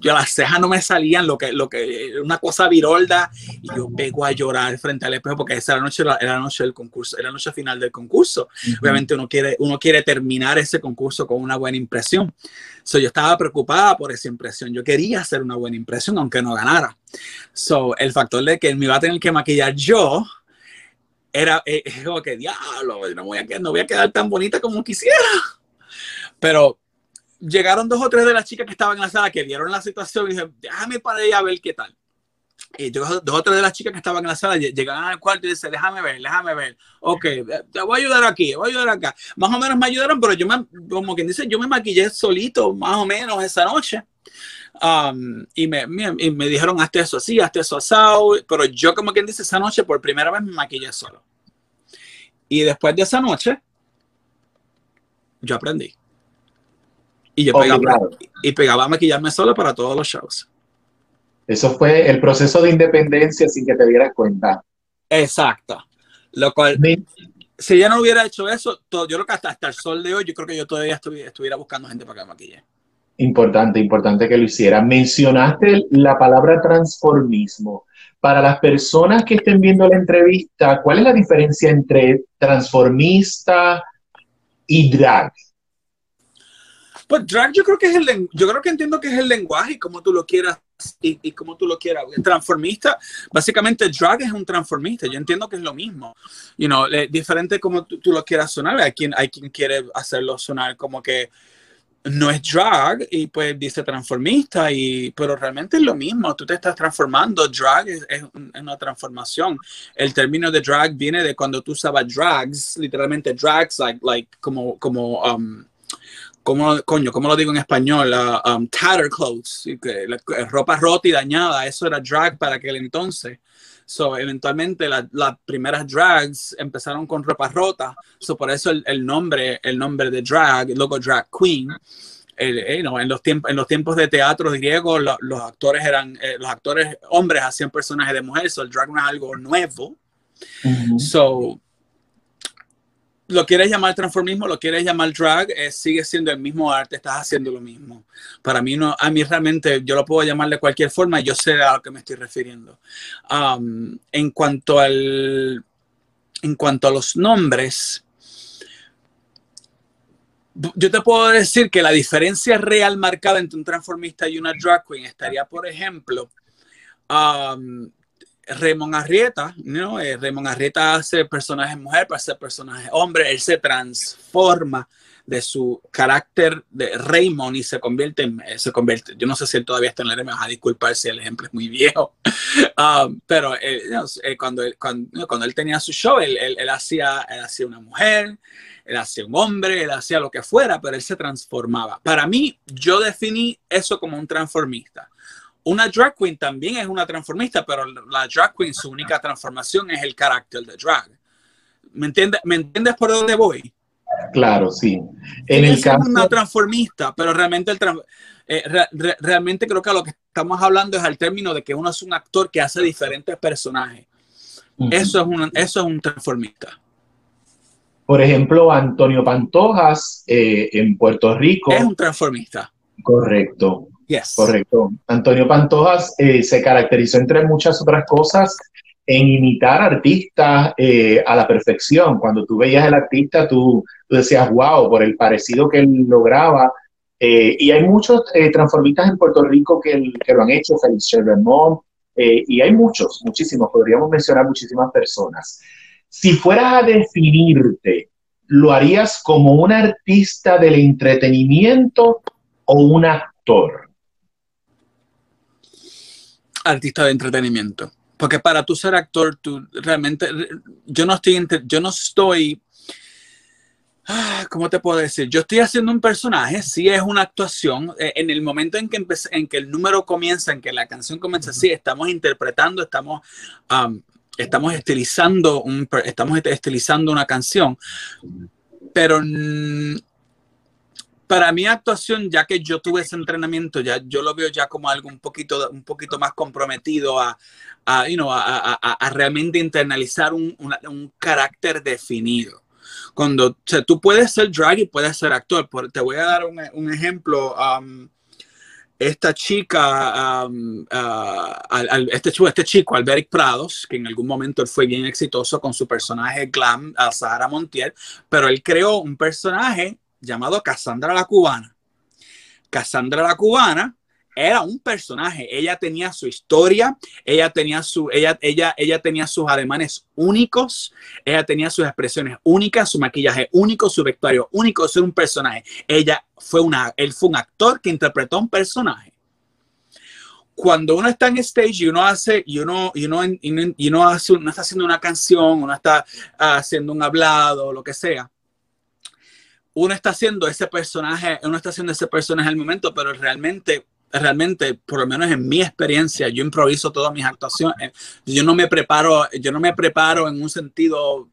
[SPEAKER 2] yo las cejas no me salían, lo que, lo que, una cosa virolda. Y yo pego a llorar frente al espejo porque esa era la noche, era la noche del concurso, era la noche final del concurso. Uh -huh. Obviamente uno quiere, uno quiere terminar ese concurso con una buena impresión. So, yo estaba preocupada por esa impresión. Yo quería hacer una buena impresión, aunque no ganara. So, el factor de que me iba a tener que maquillar yo, era eh, <laughs> como que diablo, no voy, a quedar, no voy a quedar tan bonita como quisiera. Pero llegaron dos o tres de las chicas que estaban en la sala que vieron la situación y dije, déjame para ella a ver qué tal. y dos, dos o tres de las chicas que estaban en la sala lle- llegaban al cuarto y dicen, déjame ver, déjame ver. Ok, eh, te voy a ayudar aquí, voy a ayudar acá. Más o menos me ayudaron, pero yo me, como quien dice, yo me maquillé solito, más o menos esa noche. Um, y, me, me- y me dijeron, hazte eso así, hazte eso asado. Pero yo, como quien dice, esa noche por primera vez me maquillé solo. Y después de esa noche, yo aprendí. Y yo pegaba, y pegaba a maquillarme solo para todos los shows.
[SPEAKER 1] Eso fue el proceso de independencia sin que te dieras cuenta.
[SPEAKER 2] Exacto. Lo cual, si ella no hubiera hecho eso, todo, yo creo que hasta, hasta el sol de hoy, yo creo que yo todavía estuvi- estuviera buscando gente para que me maquille.
[SPEAKER 1] Importante, importante que lo hiciera. Mencionaste la palabra transformismo. Para las personas que estén viendo la entrevista, ¿cuál es la diferencia entre transformista y drag?
[SPEAKER 2] Pues drag yo creo que es el yo creo que entiendo que es el lenguaje y cómo tú lo quieras y, y cómo tú lo quieras. Transformista, básicamente drag es un transformista. Yo entiendo que es lo mismo. You know, diferente como tú, tú lo quieras sonar. Hay quien, hay quien quiere hacerlo sonar como que no es drag y pues dice transformista y pero realmente es lo mismo. Tú te estás transformando. Drag es, es un- es una transformación. El término de drag viene de cuando tú usabas drags, literalmente drags, like, like como como um, ¿cómo, coño, ¿cómo lo digo en español? Uh, um, tattered clothes, ropa rota y dañada, eso era drag para aquel entonces. So, eventualmente la- las primeras drags empezaron con ropa rota, so, por eso el, el nombre, el nombre de drag, luego drag queen. El- eh, no, en, los tiempos, en los tiempos de teatro griego, lo- los actores eran, eh, los actores hombres hacían personajes de mujeres, so el drag no es algo nuevo. So, lo quieres llamar transformismo, lo quieres llamar drag, eh, sigue siendo el mismo arte, estás haciendo lo mismo. Para mí, no, a mí realmente, yo lo puedo llamar de cualquier forma, yo sé a lo que me estoy refiriendo. En cuanto al, en cuanto a los nombres, yo te puedo decir que la diferencia real marcada entre un transformista y una drag queen estaría, por ejemplo, Raymond Arrieta, ¿no? Eh, Raymond Arrieta hace personajes mujer para hacer personajes hombre, él se transforma de su carácter de Raymond y se convierte en, eh, se convierte, yo no sé si él todavía está en el me vas a disculpar si el ejemplo es muy viejo, pero cuando, él, tenía su show, él, él, él hacía, hacía una mujer, él hacía un hombre, él hacía lo que fuera, pero él se transformaba. Para mí, yo definí eso como un transformista. Una drag queen también es una transformista, pero la drag queen, su única transformación es el carácter de drag. ¿Me entiendes, ¿Me entiendes por dónde voy?
[SPEAKER 1] Claro, sí. En el
[SPEAKER 2] es
[SPEAKER 1] caso,
[SPEAKER 2] una transformista, pero realmente, el eh, re- re- realmente creo que lo que estamos hablando es al término de que uno es un actor que hace diferentes personajes. Eso es un, eso es un transformista.
[SPEAKER 1] por ejemplo, Antonio Pantojas eh, en Puerto Rico,
[SPEAKER 2] Es un transformista.
[SPEAKER 1] correcto.
[SPEAKER 2] Yes.
[SPEAKER 1] Correcto. Antonio Pantojas eh, se caracterizó, entre muchas otras cosas, en imitar artistas eh, a la perfección. Cuando tú veías al artista, tú, decías, wow, por el parecido que él lograba. Eh, y hay muchos transformistas en Puerto Rico que, que lo han hecho, Ramón, eh, y hay muchos, muchísimos, podríamos mencionar muchísimas personas. Si fueras a definirte, ¿lo harías como un artista del entretenimiento o un actor?
[SPEAKER 2] Artista de entretenimiento. Porque para tú ser actor, tú realmente, yo no estoy, yo no estoy, ah, ¿cómo te puedo decir? Yo estoy haciendo un personaje, sí es una actuación. eh, En el momento en que, en que el número comienza, en que la canción comienza, sí, estamos interpretando, estamos, um, estamos estilizando, un, estamos estilizando una canción. Pero para mi actuación, ya que yo tuve ese entrenamiento, ya yo lo veo ya como algo un poquito, un poquito más comprometido a, a, a, realmente internalizar un, carácter definido. Cuando o sea, tú puedes ser drag y puedes ser actor. Por- te voy a dar un, ejemplo. um, esta chica, um, al- este, chico- este chico, Alberic Prados, que en algún momento él fue bien exitoso con su personaje glam, Sahara Montiel, pero él creó un personaje llamado Cassandra la Cubana. Cassandra la Cubana era un personaje, ella tenía su historia, ella tenía, su, ella, ella, ella tenía sus ademanes únicos, ella tenía sus expresiones únicas, su maquillaje único, su vestuario único, eso era un personaje. Ella fue una, él fue un actor que interpretó un personaje. cuando uno está en stage y uno hace, y uno, y uno, y uno, hace, uno está haciendo una canción, uno está haciendo un hablado, lo que sea, uno está haciendo ese personaje, uno está haciendo ese personaje al momento, pero realmente, realmente, por lo menos en mi experiencia, yo improviso todas mis actuaciones. Yo no me preparo, yo no me preparo en un sentido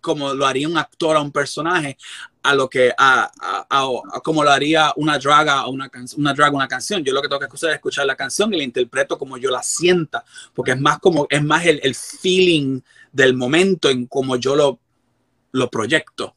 [SPEAKER 2] como lo haría un actor a un personaje, a lo que a, a, como lo haría una draga a una, una drag una canción. Yo lo que tengo que hacer es escuchar la canción y la interpreto como yo la sienta, porque es más como es más el, el feeling del momento en como yo lo, lo proyecto.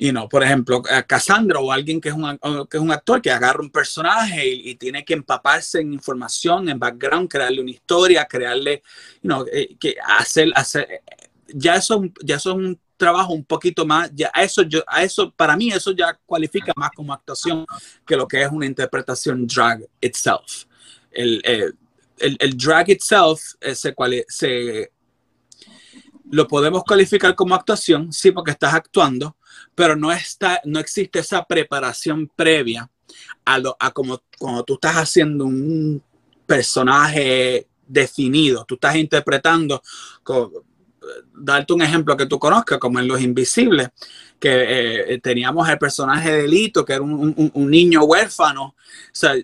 [SPEAKER 2] You know, por ejemplo, Cassandra o alguien que es, un, que es un actor que agarra un personaje y, tiene que empaparse en información, en background, crearle una historia, crearle, you know, eh, que hacer, hacer, ya eso, ya eso es un trabajo un poquito más, ya eso, yo, a eso, para mí eso ya cualifica más como actuación que lo que es una interpretación drag itself. El, eh, el, drag itself eh, se, se, lo podemos calificar como actuación, sí, porque estás actuando, pero no, está, no existe esa preparación previa a, lo, a como cuando tú estás haciendo un personaje definido, tú estás interpretando, darte un ejemplo que tú conozcas, como en Los Invisibles, que eh, teníamos el personaje de Lito, que era un, un, un, niño huérfano, o sea,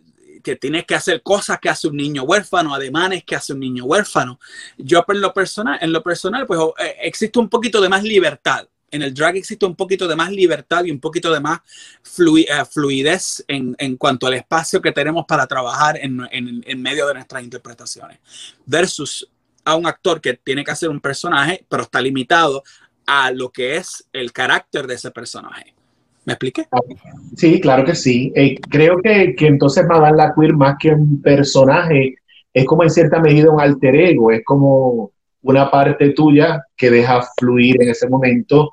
[SPEAKER 2] que tienes que hacer cosas que hace un niño huérfano, ademanes que hace un niño huérfano. Yo en lo personal, en lo personal pues eh, existe un poquito de más libertad. En el drag existe un poquito de más libertad y un poquito de más uh, fluidez en, cuanto al espacio que tenemos para trabajar en medio de nuestras interpretaciones. Versus a un actor que tiene que hacer un personaje, pero está limitado a lo que es el carácter de ese personaje. ¿Me expliqué?
[SPEAKER 1] Sí, claro que sí. Eh, creo que, que entonces Madame la Queer, más que un personaje, es como en cierta medida un alter ego, es como una parte tuya que deja fluir en ese momento,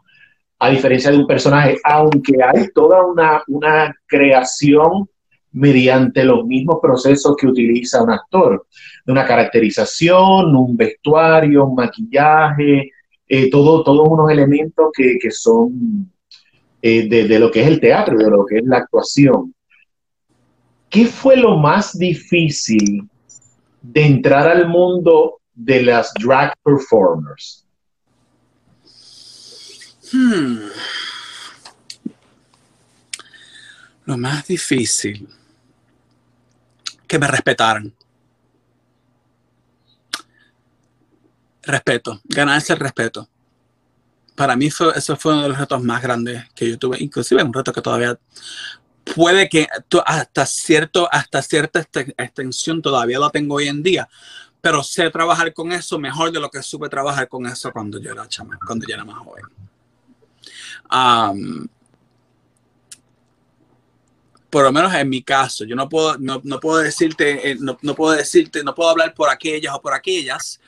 [SPEAKER 1] a diferencia de un personaje, aunque hay toda una, una creación mediante los mismos procesos que utiliza un actor, una caracterización, un vestuario, un maquillaje, eh, todo, todos unos elementos que, que son eh, de, de, lo que es el teatro, de lo que es la actuación. ¿Qué fue lo más difícil de entrar al mundo de las drag performers?
[SPEAKER 2] Hmm. Lo más difícil que me respetaran. Respeto, ganarse el respeto. Para mí fue, eso fue uno de los retos más grandes que yo tuve, inclusive un reto que todavía puede que hasta, cierto, hasta cierta extensión todavía lo tengo hoy en día, pero sé trabajar con eso mejor de lo que supe trabajar con eso cuando yo era, chama, cuando yo era más joven. Um, por lo menos en mi caso, yo no puedo, no, no puedo decirte, eh, no, no, puedo decirte, no puedo hablar por aquellas o por aquellas,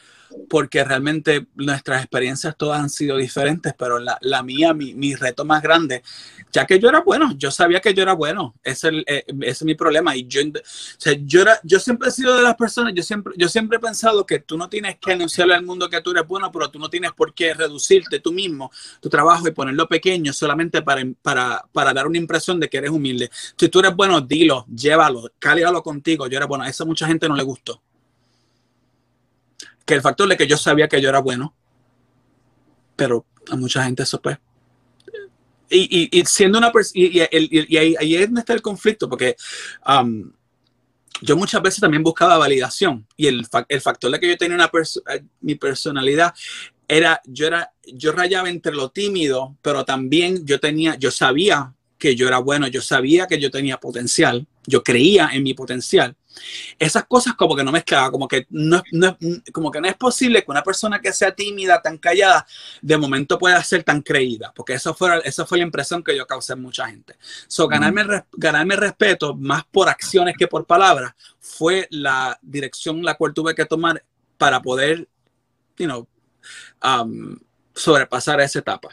[SPEAKER 2] porque realmente nuestras experiencias todas han sido diferentes, pero la, la mía, mi, mi, reto más grande, ya que yo era bueno, yo sabía que yo era bueno, eh, ese es mi problema. Y yo, o sea, yo, era, yo siempre he sido de las personas, yo siempre, yo siempre he pensado que tú no tienes que anunciarle al mundo que tú eres bueno, pero tú no tienes por qué reducirte tú mismo, tu trabajo y ponerlo pequeño solamente para, para, para dar una impresión de que eres humilde. Si tú eres bueno, dilo, llévalo, cálgalo contigo. Yo era bueno, a esa mucha gente no le gustó que el factor de que yo sabía que yo era bueno, pero a mucha gente eso pues. Y, y, y siendo una persona, y, y, ahí, ahí, es donde está el conflicto, porque um, yo muchas veces también buscaba validación y el, el factor de que yo tenía una perso mi personalidad era, yo era, yo rayaba entre lo tímido, pero también yo tenía, yo sabía que yo era bueno, yo sabía que yo tenía potencial, yo creía en mi potencial. Esas cosas como que no mezclaba, como que no, no, como que no es posible que una persona que sea tímida, tan callada, de momento pueda ser tan creída, porque eso fue, esa fue la impresión que yo causé en mucha gente. So, ganarme, mm. ganarme respeto más por acciones que por palabras fue la dirección la cual tuve que tomar para poder, you know, um, sobrepasar esa etapa.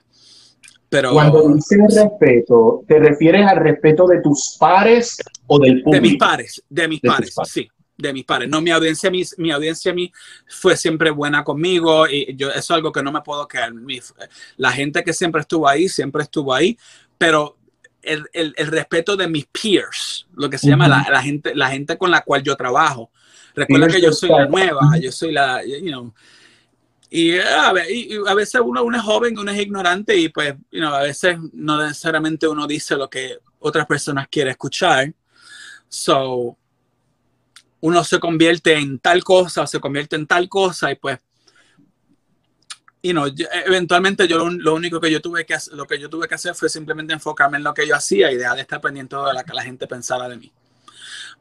[SPEAKER 2] Pero,
[SPEAKER 1] Cuando dices respeto, ¿te refieres al respeto de tus pares o del público?
[SPEAKER 2] De mis pares, de mis de pares, pares, sí, de mis pares. No, mi audiencia, mi, mi audiencia a mí fue siempre buena conmigo y yo, eso es algo que no me puedo quedar. Mi, la gente que siempre estuvo ahí, siempre estuvo ahí, pero el, el, el respeto de mis peers, lo que se llama la, la, gente, la gente con la cual yo trabajo. Recuerda que yo soy la nueva, yo soy la, you know, y a, y a, veces uno, uno es joven, uno es ignorante y pues, you know, a veces no necesariamente uno dice lo que otras personas quieren escuchar. So, uno se convierte en tal cosa se convierte en tal cosa y pues y no, eventualmente yo lo, lo, único que yo tuve que lo que yo tuve que hacer fue simplemente enfocarme en lo que yo hacía y dejar de estar pendiente de lo que la gente pensara de mí.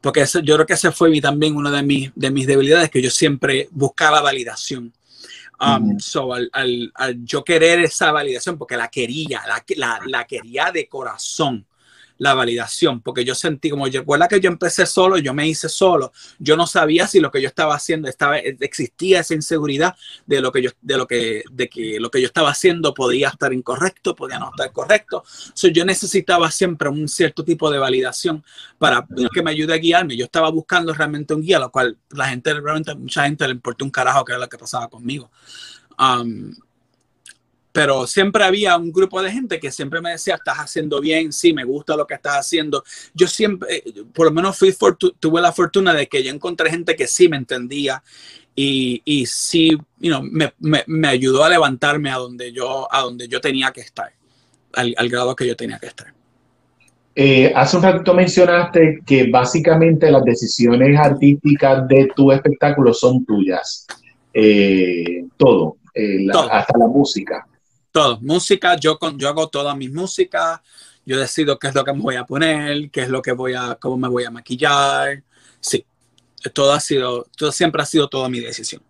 [SPEAKER 2] Porque ese, yo creo que ese fue también una de mis, de mis debilidades, que yo siempre buscaba validación. Um, mm. So, al, al, al, yo querer esa validación, porque la quería, la, la, la quería de corazón la validación, porque yo sentí como yo recuerda que yo empecé solo, yo me hice solo, yo no sabía si lo que yo estaba haciendo estaba existía esa inseguridad de lo que yo de lo que de que lo que yo estaba haciendo podía estar incorrecto, podía no estar correcto. So, yo necesitaba siempre un cierto tipo de validación para que me ayude a guiarme. Yo estaba buscando realmente un guía, lo cual la gente realmente mucha gente le importó un carajo que era lo que pasaba conmigo. Um, pero siempre había un grupo de gente que siempre me decía, estás haciendo bien, sí, me gusta lo que estás haciendo. Yo siempre, eh, por lo menos fui tuve la fortuna de que yo encontré gente que sí me entendía y, y sí you know, me, me, me, ayudó a levantarme a donde yo, a donde yo tenía que estar, al, al grado que yo tenía que estar.
[SPEAKER 1] Eh, hace un rato mencionaste que básicamente las decisiones artísticas de tu espectáculo son tuyas. Eh, todo, eh, la, todo, hasta la música.
[SPEAKER 2] Todo, música, yo, con, yo hago toda mi música, yo decido qué es lo que me voy a poner, qué es lo que voy a, cómo me voy a maquillar. Sí, todo ha sido, todo siempre ha sido toda mi decisión.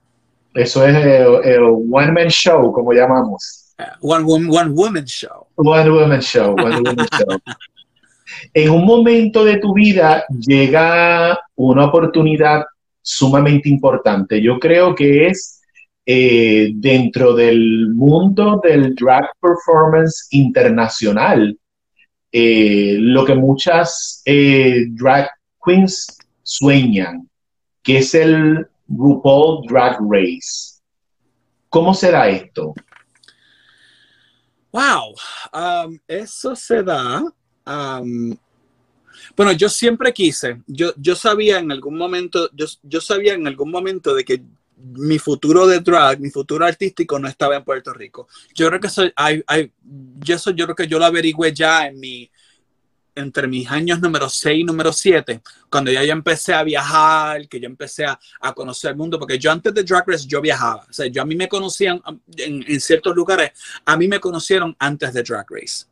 [SPEAKER 1] Eso es el, el one man show, como llamamos.
[SPEAKER 2] Uh, one, one, one woman show.
[SPEAKER 1] One woman show, one woman <laughs> show. En un momento de tu vida llega una oportunidad sumamente importante. Yo creo que es eh, dentro del mundo del drag performance internacional, eh, lo que muchas eh, drag queens sueñan, que es el RuPaul Drag Race. ¿Cómo será esto?
[SPEAKER 2] Wow, um, eso se da. Um, bueno, yo siempre quise, yo, yo sabía en algún momento, yo, yo sabía en algún momento de que mi futuro de drag, mi futuro artístico no estaba en Puerto Rico. Yo creo que eso, hay, hay, eso yo creo que yo lo averigüé ya en mi, entre mis años número 6 y número 7, cuando ya yo empecé a viajar, que yo empecé a, a, conocer el mundo, porque yo antes de Drag Race yo viajaba, o sea, yo a mí me conocían en, en ciertos lugares, a mí me conocieron antes de Drag Race.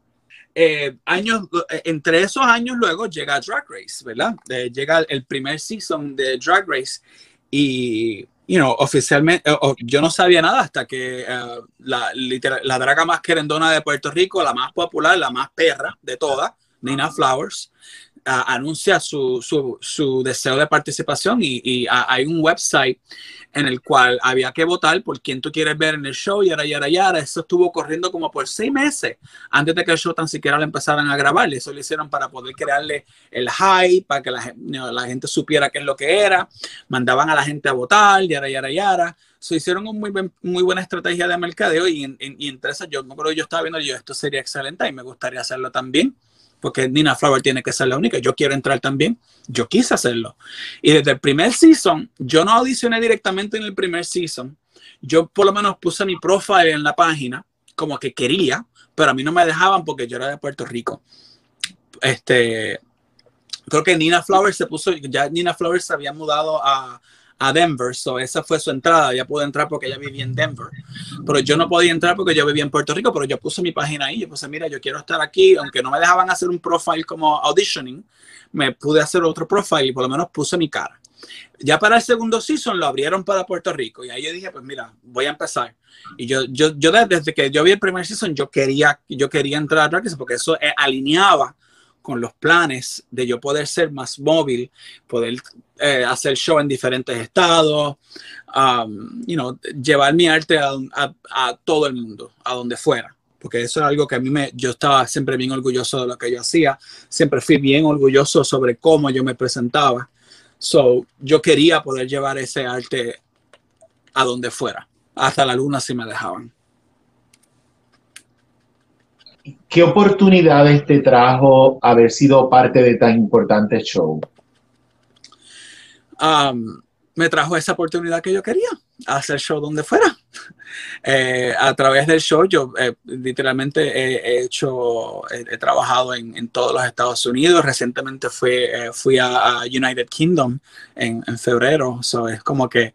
[SPEAKER 2] Eh, años, entre esos años luego llega Drag Race, ¿verdad? Eh, llega el primer season de Drag Race y you know, oficialmente, yo no sabía nada hasta que uh, la, la draga más querendona de Puerto Rico, la más popular, la más perra de todas, Nina Flowers, anuncia su, su, su, deseo de participación y, y hay un website en el cual había que votar por quién tú quieres ver en el show, y ahora, y ahora, y ahora. Eso estuvo corriendo como por seis meses antes de que el show tan siquiera lo empezaran a grabar. Eso lo hicieron para poder crearle el hype, para que la, la gente supiera qué es lo que era. Mandaban a la gente a votar, y ahora, y ahora, y ahora. So, hicieron una muy, muy buena estrategia de mercadeo y, en, en, y entre esas yo me acuerdo yo estaba viendo yo esto sería excelente y me gustaría hacerlo también porque Nina Flower tiene que ser la única. Yo quiero entrar también. Yo quise hacerlo. Y desde el primer season, yo no audicioné directamente en el primer season. Yo por lo menos puse mi profile en la página, como que quería, pero a mí no me dejaban porque yo era de Puerto Rico. Este, creo que Nina Flowers se puso, ya Nina Flowers se había mudado a, a Denver, so esa fue su entrada, ya pude entrar porque ella vivía en Denver, pero yo no podía entrar porque yo vivía en Puerto Rico, pero yo puse mi página ahí, yo puse, mira, yo quiero estar aquí, aunque no me dejaban hacer un profile como auditioning, me pude hacer otro profile y por lo menos puse mi cara. Ya para el segundo season lo abrieron para Puerto Rico y ahí yo dije, pues mira, voy a empezar. Y yo, yo, yo desde que yo vi el primer season, yo quería, yo quería entrar a porque eso eh, alineaba con los planes de yo poder ser más móvil, poder eh, hacer show en diferentes estados, um, you know, llevar mi arte a, a, a, todo el mundo, a donde fuera. Porque eso es algo que a mí me, yo estaba siempre bien orgulloso de lo que yo hacía, siempre fui bien orgulloso sobre cómo yo me presentaba. So, yo quería poder llevar ese arte a donde fuera, hasta la luna si me dejaban.
[SPEAKER 1] ¿Qué oportunidades te trajo haber sido parte de tan importante show?
[SPEAKER 2] Um, me trajo esa oportunidad que yo quería, hacer show donde fuera. <laughs> Eh, a través del show yo eh, literalmente he, hecho, he, trabajado en, en, todos los Estados Unidos. Recientemente fui, eh, fui a, United Kingdom en, en febrero. So, es como que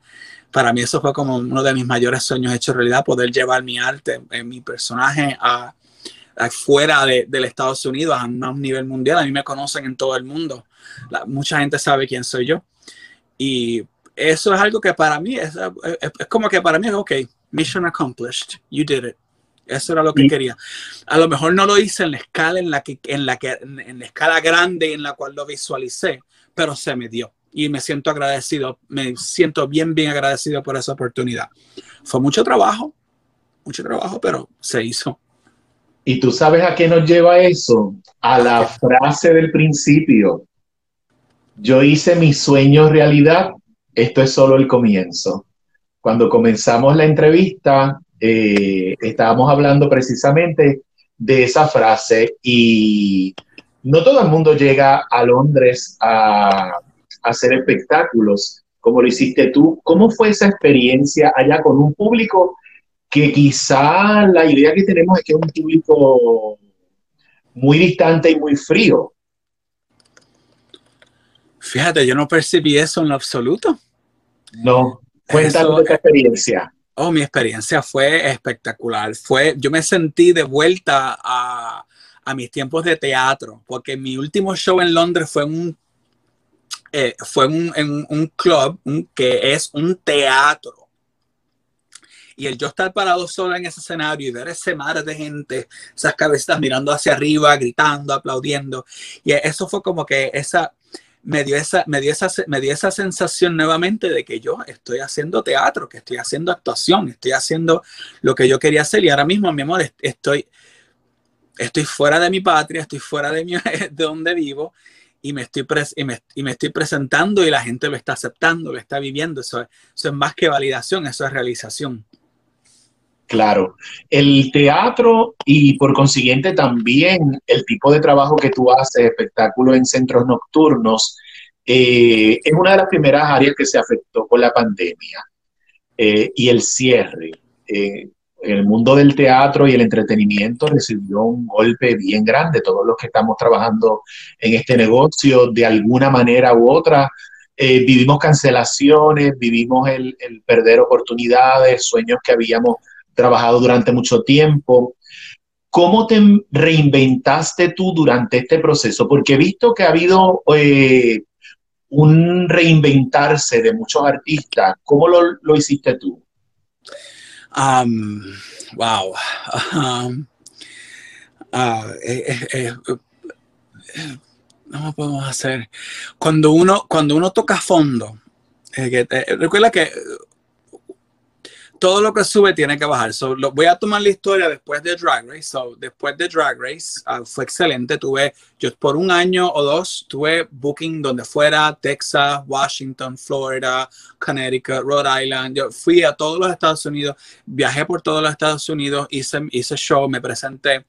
[SPEAKER 2] para mí eso fue como uno de mis mayores sueños hecho realidad, poder llevar mi arte, mi personaje a, fuera de, del Estados Unidos a un nivel mundial. A mí me conocen en todo el mundo. La, mucha gente sabe quién soy yo. Y eso es algo que para mí es, es, como que para mí es, ok, mission accomplished, you did it. Eso era lo que quería. A lo mejor no lo hice en la escala en la que, en la que, en la escala grande en la cual lo visualicé, pero se me dio y me siento agradecido, me siento bien, bien agradecido por esa oportunidad. Fue mucho trabajo, mucho trabajo, pero se hizo.
[SPEAKER 1] ¿Y tú sabes a qué nos lleva eso? A la frase del principio. Yo hice mis sueños realidad esto es solo el comienzo. Cuando comenzamos la entrevista, eh, estábamos hablando precisamente de esa frase y no todo el mundo llega a Londres a, hacer espectáculos como lo hiciste tú. ¿Cómo fue esa experiencia allá con un público que quizá la idea que tenemos es que es un público muy distante y muy frío?
[SPEAKER 2] Fíjate, yo no percibí eso en lo absoluto.
[SPEAKER 1] No, cuéntanos de tu experiencia.
[SPEAKER 2] Oh, mi experiencia fue espectacular. Fue, yo me sentí de vuelta a, a mis tiempos de teatro, porque mi último show en Londres fue un eh, fue un, en un club que es un teatro. Y el yo estar parado solo en ese escenario y ver ese mar de gente, esas cabezas mirando hacia arriba, gritando, aplaudiendo. Y eso fue como que esa, me dio esa, me dio esa, me dio esa sensación nuevamente de que yo estoy haciendo teatro, que estoy haciendo actuación, estoy haciendo lo que yo quería hacer y ahora mismo, mi amor, estoy, estoy fuera de mi patria, estoy fuera de, mi, <laughs> de donde vivo y me, estoy y me, y, me, estoy presentando y la gente lo está aceptando, lo está viviendo. Eso, eso es más que validación, eso es realización.
[SPEAKER 1] Claro, el teatro y por consiguiente también el tipo de trabajo que tú haces, espectáculo en centros nocturnos, eh, es una de las primeras áreas que se afectó con la pandemia eh, y el cierre. Eh, el mundo del teatro y el entretenimiento recibió un golpe bien grande. Todos los que estamos trabajando en este negocio, de alguna manera u otra, vivimos cancelaciones, vivimos el perder oportunidades, sueños que habíamos trabajado durante mucho tiempo. ¿Cómo te reinventaste tú durante este proceso? Porque he visto que ha habido eh, un reinventarse de muchos artistas. ¿Cómo lo, hiciste tú?
[SPEAKER 2] Um, wow. Um, uh, eh, eh, no podemos hacer. Cuando uno, cuando uno toca fondo, recuerda que todo lo que sube tiene que bajar. So, lo, voy a tomar la historia después de Drag Race. So, después de Drag Race uh, fue excelente. Tuve, yo por un año o dos, tuve booking donde fuera, Texas, Washington, Florida, Connecticut, Rhode Island. Yo fui a todos los Estados Unidos, viajé por todos los Estados Unidos, hice, hice show, me presenté.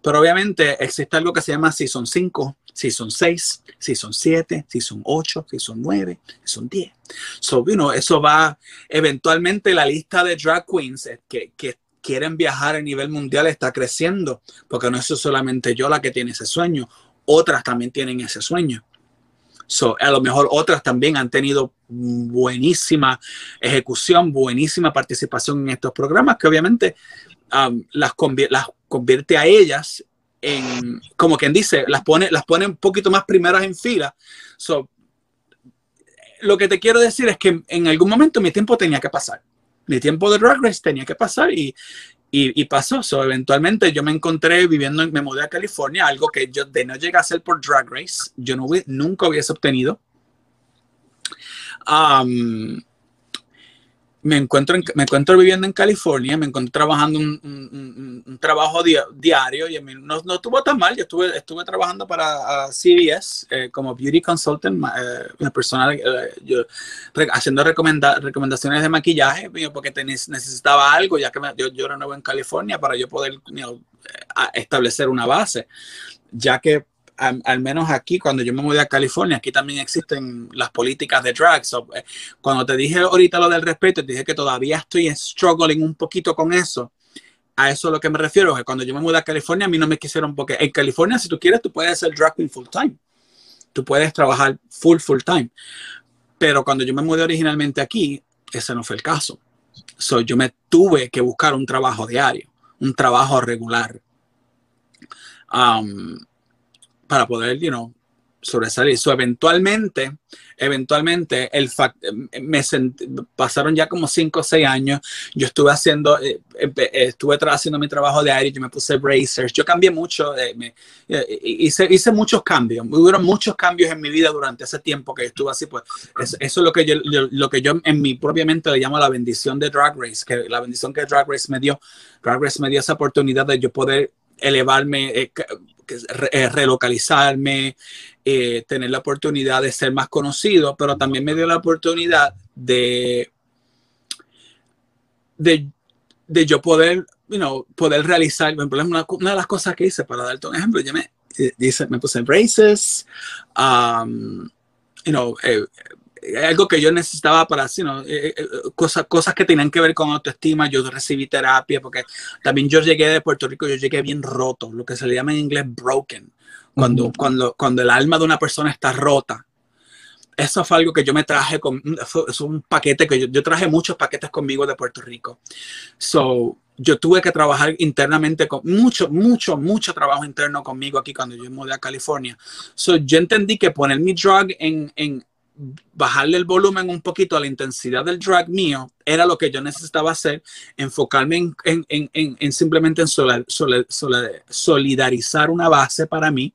[SPEAKER 2] Pero obviamente existe algo que se llama Season 5, Season 6, Season 7, Season 8, Season 9, Season 10. So, you know, eso va, eventualmente la lista de drag queens que, que quieren viajar a nivel mundial está creciendo, porque no es solamente yo la que tiene ese sueño, otras también tienen ese sueño. So, a lo mejor otras también han tenido buenísima ejecución, buenísima participación en estos programas que obviamente um, las, las convierte a ellas en, como quien dice, las pone, las pone un poquito más primeras en fila. So, lo que te quiero decir es que en algún momento mi tiempo tenía que pasar. Mi tiempo de Drag Race tenía que pasar y, y, pasó. So, eventualmente yo me encontré viviendo, me mudé a California, algo que yo de no llegué a hacer por Drag Race, yo no, nunca hubiese obtenido. Um, me encuentro, en- me encuentro viviendo en California, me encuentro trabajando un, un- un- trabajo dia- diario y a mí no, no estuvo tan mal. Yo estuve, estuve trabajando para CBS eh, como beauty consultant, eh, persona, eh, yo, re- haciendo recomenda- recomendaciones de maquillaje porque te- necesitaba algo, ya que me- yo, yo era nuevo en California para yo poder you know, eh, establecer una base, ya que al, menos aquí, cuando yo me mudé a California, aquí también existen las políticas de drag. So, eh, cuando te dije ahorita lo del respeto, te dije que todavía estoy struggling un poquito con eso. A eso a lo que me refiero, que cuando yo me mudé a California, a mí no me quisieron, porque en California, si tú quieres, tú puedes ser drag queen full time. Tú puedes trabajar full, full time. Pero cuando yo me mudé originalmente aquí, ese no fue el caso. So, yo me tuve que buscar un trabajo diario, un trabajo regular. Um, para poder, you know, sobresalir. So, eventualmente, eventualmente, el fac- me sent- pasaron ya como cinco o seis años. Yo estuve haciendo, eh, eh, estuve haciendo mi trabajo de aire, yo me puse bracers, yo cambié mucho, eh, me- eh, hice, hice muchos cambios. Hubo muchos cambios en mi vida durante ese tiempo que estuve así. Pues es- eso es lo que yo, yo- lo que yo en mi propia mente le llamo la bendición de Drag Race, que la bendición que Drag Race me dio. Drag Race me dio esa oportunidad de yo poder elevarme, eh, eh, relocalizarme, eh, tener la oportunidad de ser más conocido, pero también me dio la oportunidad de, de, de yo poder, you know, poder realizar, por ejemplo, una, de las cosas que hice, para darte un ejemplo, yo me, eh, dice, me puse braces, um, you know, algo que yo necesitaba para, you know, eh, eh, cosas, cosas que tenían que ver con autoestima, yo recibí terapia, porque también yo llegué de Puerto Rico, yo llegué bien roto, lo que se le llama en inglés broken, cuando,
[SPEAKER 1] Ujú.
[SPEAKER 2] cuando, cuando el alma de una persona está rota. Eso fue algo que yo me traje con, fue, es un paquete que yo, yo traje muchos paquetes conmigo de Puerto Rico. So, yo tuve que trabajar internamente con mucho, mucho, mucho trabajo interno conmigo aquí cuando yo mudé a California. So, yo entendí que poner mi drug en, en bajarle el volumen un poquito a la intensidad del drag mío era lo que yo necesitaba hacer, enfocarme en, en, en, en, en simplemente en sola- sola- sola- solidarizar una base para mí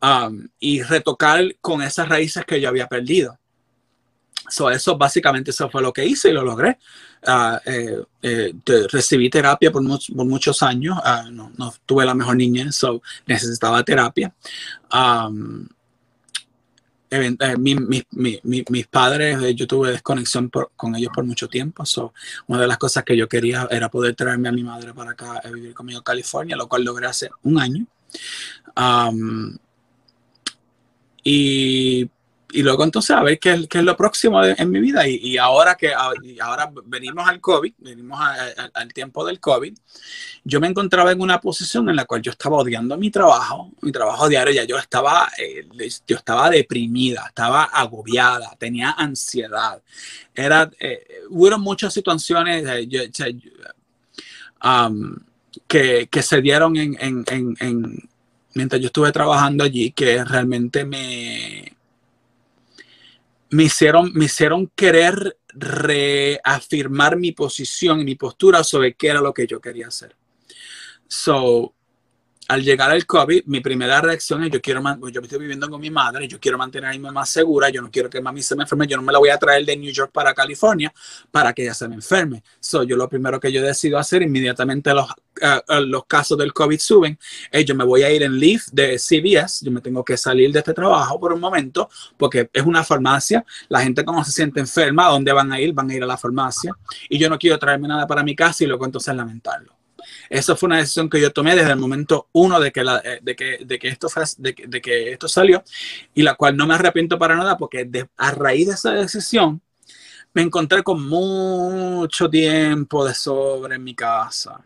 [SPEAKER 2] um, y retocar con esas raíces que yo había perdido. So, eso básicamente eso fue lo que hice y lo logré. Ah, eh, eh, recibí terapia por, much- por muchos años. Ah, no, no tuve la mejor niñez, so necesitaba terapia. Um, eh, mi- mi- mi- mi- mis padres, eh, yo tuve desconexión por- con ellos por mucho tiempo. So, una de las cosas que yo quería era poder traerme a mi madre para acá a vivir conmigo en California, lo cual logré hace un año. Um, y, y luego entonces a ver qué, es- qué es lo próximo de- en mi vida. Y, y ahora que ahora venimos al COVID, venimos al tiempo del COVID, yo me encontraba en una posición en la cual yo estaba odiando mi trabajo, mi trabajo diario, ya yo estaba, eh, yo estaba deprimida, estaba agobiada, tenía ansiedad. Era, eh, hubo muchas situaciones eh, um, que, que se dieron en- en- mientras yo estuve trabajando allí que realmente me, me, hicieron, me hicieron querer reafirmar mi posición y mi postura sobre qué era lo que yo quería hacer. So, al llegar al COVID, mi primera reacción es yo quiero, yo estoy viviendo con mi madre, yo quiero mantener a mi mamá segura, yo no quiero que mami se me enferme, yo no me la voy a traer de New York para California para que ella se me enferme. So, yo lo primero que yo decido hacer, inmediatamente los, ah, los casos del COVID suben, es yo me voy a ir en leave de CVS, yo me tengo que salir de este trabajo por un momento, porque es una farmacia, la gente cuando se siente enferma, ¿a dónde van a ir? Van a ir a la farmacia, y yo no quiero traerme nada para mi casa y luego entonces lamentarlo. Esa fue una decisión que yo tomé desde el momento uno de que, la- eh, de que, de que, esto, de, que, de que esto salió y la cual no me arrepiento para nada porque de- a raíz de esa decisión me encontré con mucho tiempo de sobre en mi casa.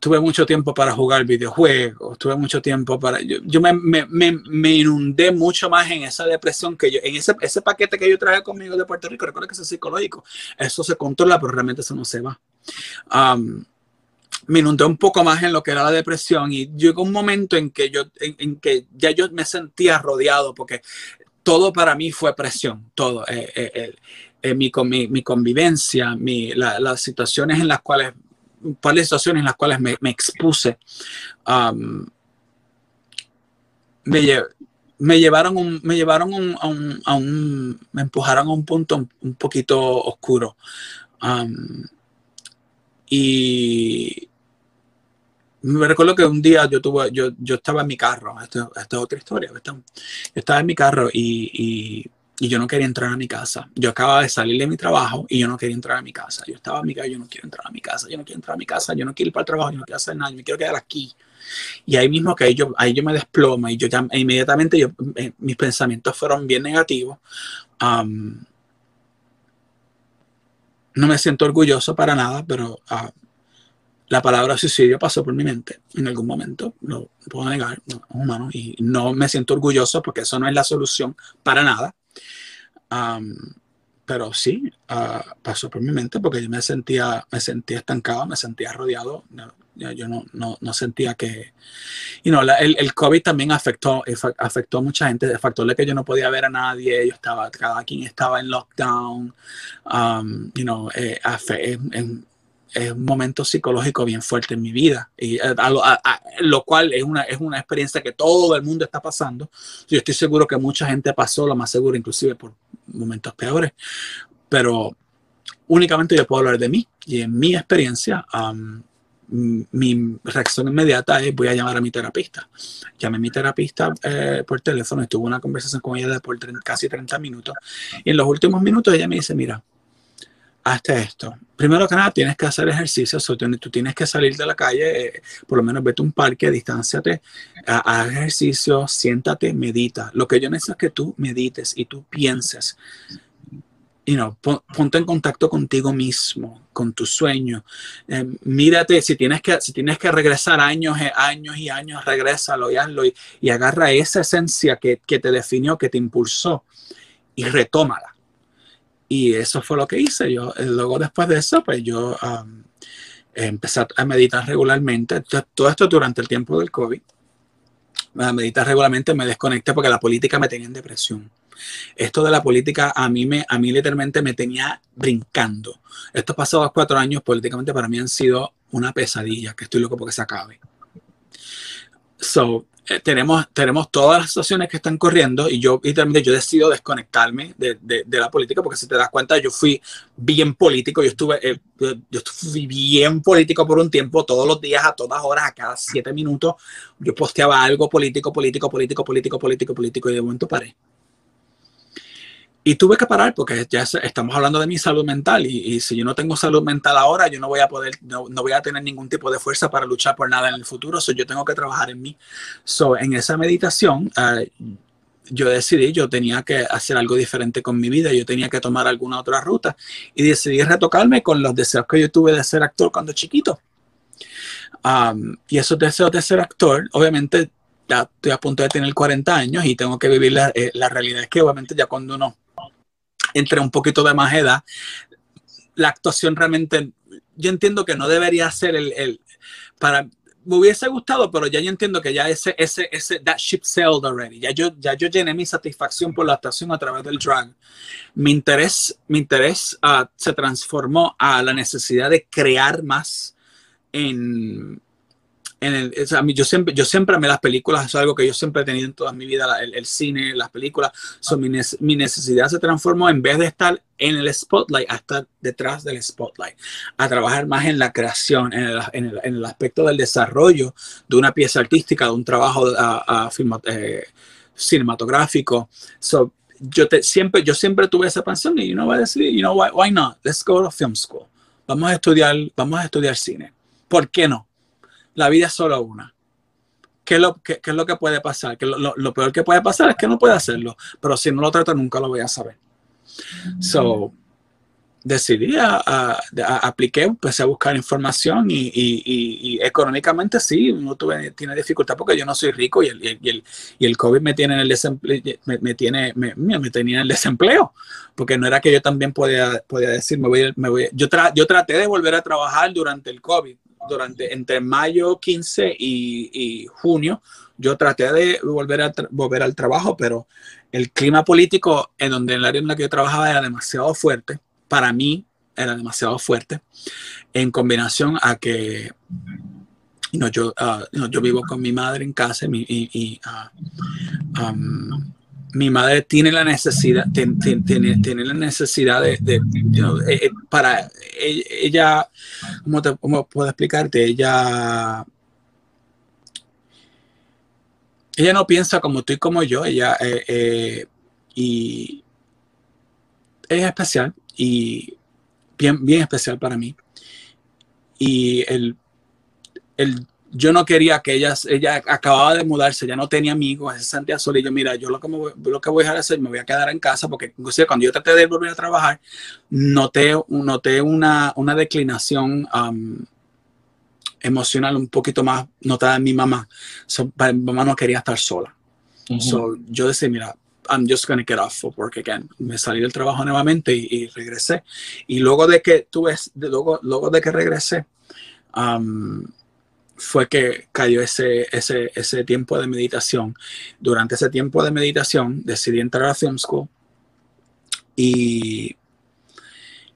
[SPEAKER 2] Tuve mucho tiempo para jugar videojuegos, tuve mucho tiempo para... Yo, yo me, me, me, me inundé mucho más en esa depresión que yo, en ese, ese paquete que yo traje conmigo de Puerto Rico, recuerda que eso es psicológico, eso se controla, pero realmente eso no se va. Um, me inundé un poco más en lo que era la depresión y llegó un momento en que yo, en, que ya yo me sentía rodeado porque todo para mí fue presión, todo, eh, eh, eh, eh, mi, mi, mi convivencia, mi, la- las situaciones en las cuales, de situaciones en las cuales me, expuse, um, me, lle- me llevaron, un- me llevaron un- a, un, a un- me empujaron a un punto un, un poquito oscuro. Um, y me recuerdo que un día yo tuve, yo, yo estaba en mi carro, esta, esta es otra historia, esta- yo estaba en mi carro y, y- y yo no quería entrar a mi casa. Yo acababa de salir de mi trabajo y yo no quería entrar a mi casa. Yo estaba en mi casa, yo no quiero entrar a mi casa, yo no quiero entrar a mi casa, yo no quiero ir para el trabajo, yo no quiero hacer nada, yo me quiero quedar aquí. Y ahí mismo que ahí yo, ahí yo me desplomo y yo ya inmediatamente yo, eh, mis pensamientos fueron bien negativos. Am, no me siento orgulloso para nada, pero ah, la palabra suicidio pasó por mi mente en algún momento, no lo puedo negar, no, humano, y no me siento orgulloso porque eso no es la solución para nada. Am, pero sí, ah, pasó por mi mente porque yo me sentía, me sentía estancado, me sentía rodeado. no, yo no, no, no sentía que... Y no, el, el COVID también afectó, afectó a mucha gente. El factor de que yo no podía ver a nadie, yo estaba, cada quien estaba en lockdown. um, you know, eh, afe- es, es- un momento psicológico bien fuerte en mi vida. Y, eh, a a- a- lo cual es una, es una experiencia que todo el mundo está pasando. Yo estoy seguro que mucha gente pasó, lo más seguro, inclusive por momentos peores. Pero únicamente yo puedo hablar de mí. Y en mi experiencia, um, mi reacción inmediata es voy a llamar a mi terapista. Llamé a mi terapista eh, por teléfono y tuve una conversación con ella de por tre- casi 30 minutos. Y en los últimos minutos ella me dice, mira, hazte esto. Primero que nada, tienes que hacer ejercicio. tú, tienes que salir de la calle, eh, por lo menos vete a un parque, distánciate, ha- haz ejercicio, siéntate, medita. Lo que yo necesito es que tú medites y tú pienses. You know, pon- ponte en contacto contigo mismo, con tu sueño. Eh, mírate, si tienes, que, si tienes que regresar años, eh, años y años, regrésalo y hazlo y, y agarra esa esencia que, que te definió, que te impulsó y retómala. Y eso fue lo que hice. Yo, eh, luego después de eso, pues yo um, empecé a- meditar regularmente. Todo esto durante el tiempo del COVID. A meditar regularmente, me desconecté porque la política me tenía en depresión. Esto de la política a mí, me, a mí literalmente me tenía brincando. Estos pasados cuatro años políticamente para mí han sido una pesadilla, que estoy loco porque se acabe. So, eh, tenemos, tenemos todas las situaciones que están corriendo y yo literalmente yo decido desconectarme de, de- la política porque si te das cuenta yo fui bien político, yo estuve, eh, yo fui bien político por un tiempo, todos los días, a todas horas, a cada siete minutos, yo posteaba algo político, político, político, político, político, político y de momento paré. Y tuve que parar porque ya estamos hablando de mi salud mental y, y si yo no tengo salud mental ahora, yo no voy a poder, no, no voy a tener ningún tipo de fuerza para luchar por nada en el futuro. So, yo tengo que trabajar en mí. So, en esa meditación, ah, yo decidí, yo tenía que hacer algo diferente con mi vida, yo tenía que tomar alguna otra ruta y decidí retocarme con los deseos que yo tuve de ser actor cuando chiquito. Um, y esos deseos de ser actor, obviamente, ya estoy a punto de tener 40 años y tengo que vivir la, eh, la realidad es que obviamente ya cuando uno entre un poquito de más edad, la actuación realmente, yo entiendo que no debería ser el, el para, me hubiese gustado, pero ya yo entiendo que ya ese, ese, ese, that ship sailed already. Ya yo, ya yo llené mi satisfacción por la actuación a través del drag. Mi interés, mi interés ah, se transformó a la necesidad de crear más en, en el, o sea, yo siempre, yo siempre amé las películas, es algo que yo siempre he tenido en toda mi vida, la- el, el cine, las películas. So, mi, mi necesidad se transformó en vez de estar en el spotlight, a estar detrás del spotlight, a trabajar más en la creación, en el, en el- en aspecto del desarrollo de una pieza artística, de un trabajo a, a eh, cinematográfico. So, yo, te, siempre, yo siempre tuve esa pasión y uno va a decir, you know, why, why not? Let's go to film school. Vamos a estudiar, vamos a estudiar cine. ¿Por qué no? La vida es solo una. ¿Qué es lo, qué, qué es lo que puede pasar? Que lo, lo- lo peor que puede pasar es que no puede hacerlo, pero si no lo trato nunca lo voy a saber. So, decidí, a, a- a- apliqué, empecé a buscar información y, y- y- y económicamente sí, uno tuve, tiene dificultad porque yo no soy rico y el, y el, y el COVID me tiene en el desempleo, me, me tiene, me, me tenía en el desempleo, porque no era que yo también podía, podía decir, me voy, me voy yo, tra- yo traté de volver a trabajar durante el COVID, durante, entre mayo 15 y, junio, yo traté de volver, a volver al trabajo, pero el clima político en donde el área en la que yo trabajaba era demasiado fuerte, para mí era demasiado fuerte, en combinación a que know, yo, ah, know, yo vivo con mi madre en casa y, ah, mi madre tiene la necesidad, tiene, tiene, tiene la necesidad de, eh, eh, para e, ella, ¿cómo, te, ¿cómo puedo explicarte? Ella, ella no piensa como tú y como yo, ella, eh, y es especial y bien, bien especial para mí. Y el, el yo no quería que ella, ella acababa de mudarse, ya no tenía amigos, se sentía sola y yo, mira, yo lo que, voy, lo que voy a hacer, me voy a quedar en casa porque inclusive cuando yo traté de volver a trabajar, noté, noté una, una declinación um, emocional un poquito más notada en mi mamá. So, mi mamá no quería estar sola.
[SPEAKER 1] Ujú.
[SPEAKER 2] So, yo decía, mira, I'm just going to get off of work again. Me salí del trabajo nuevamente y, y regresé. Y luego de que tuve, de, luego, luego de que regresé, um, fue que cayó ese, ese, ese tiempo de meditación. Durante ese tiempo de meditación decidí entrar a Film School y,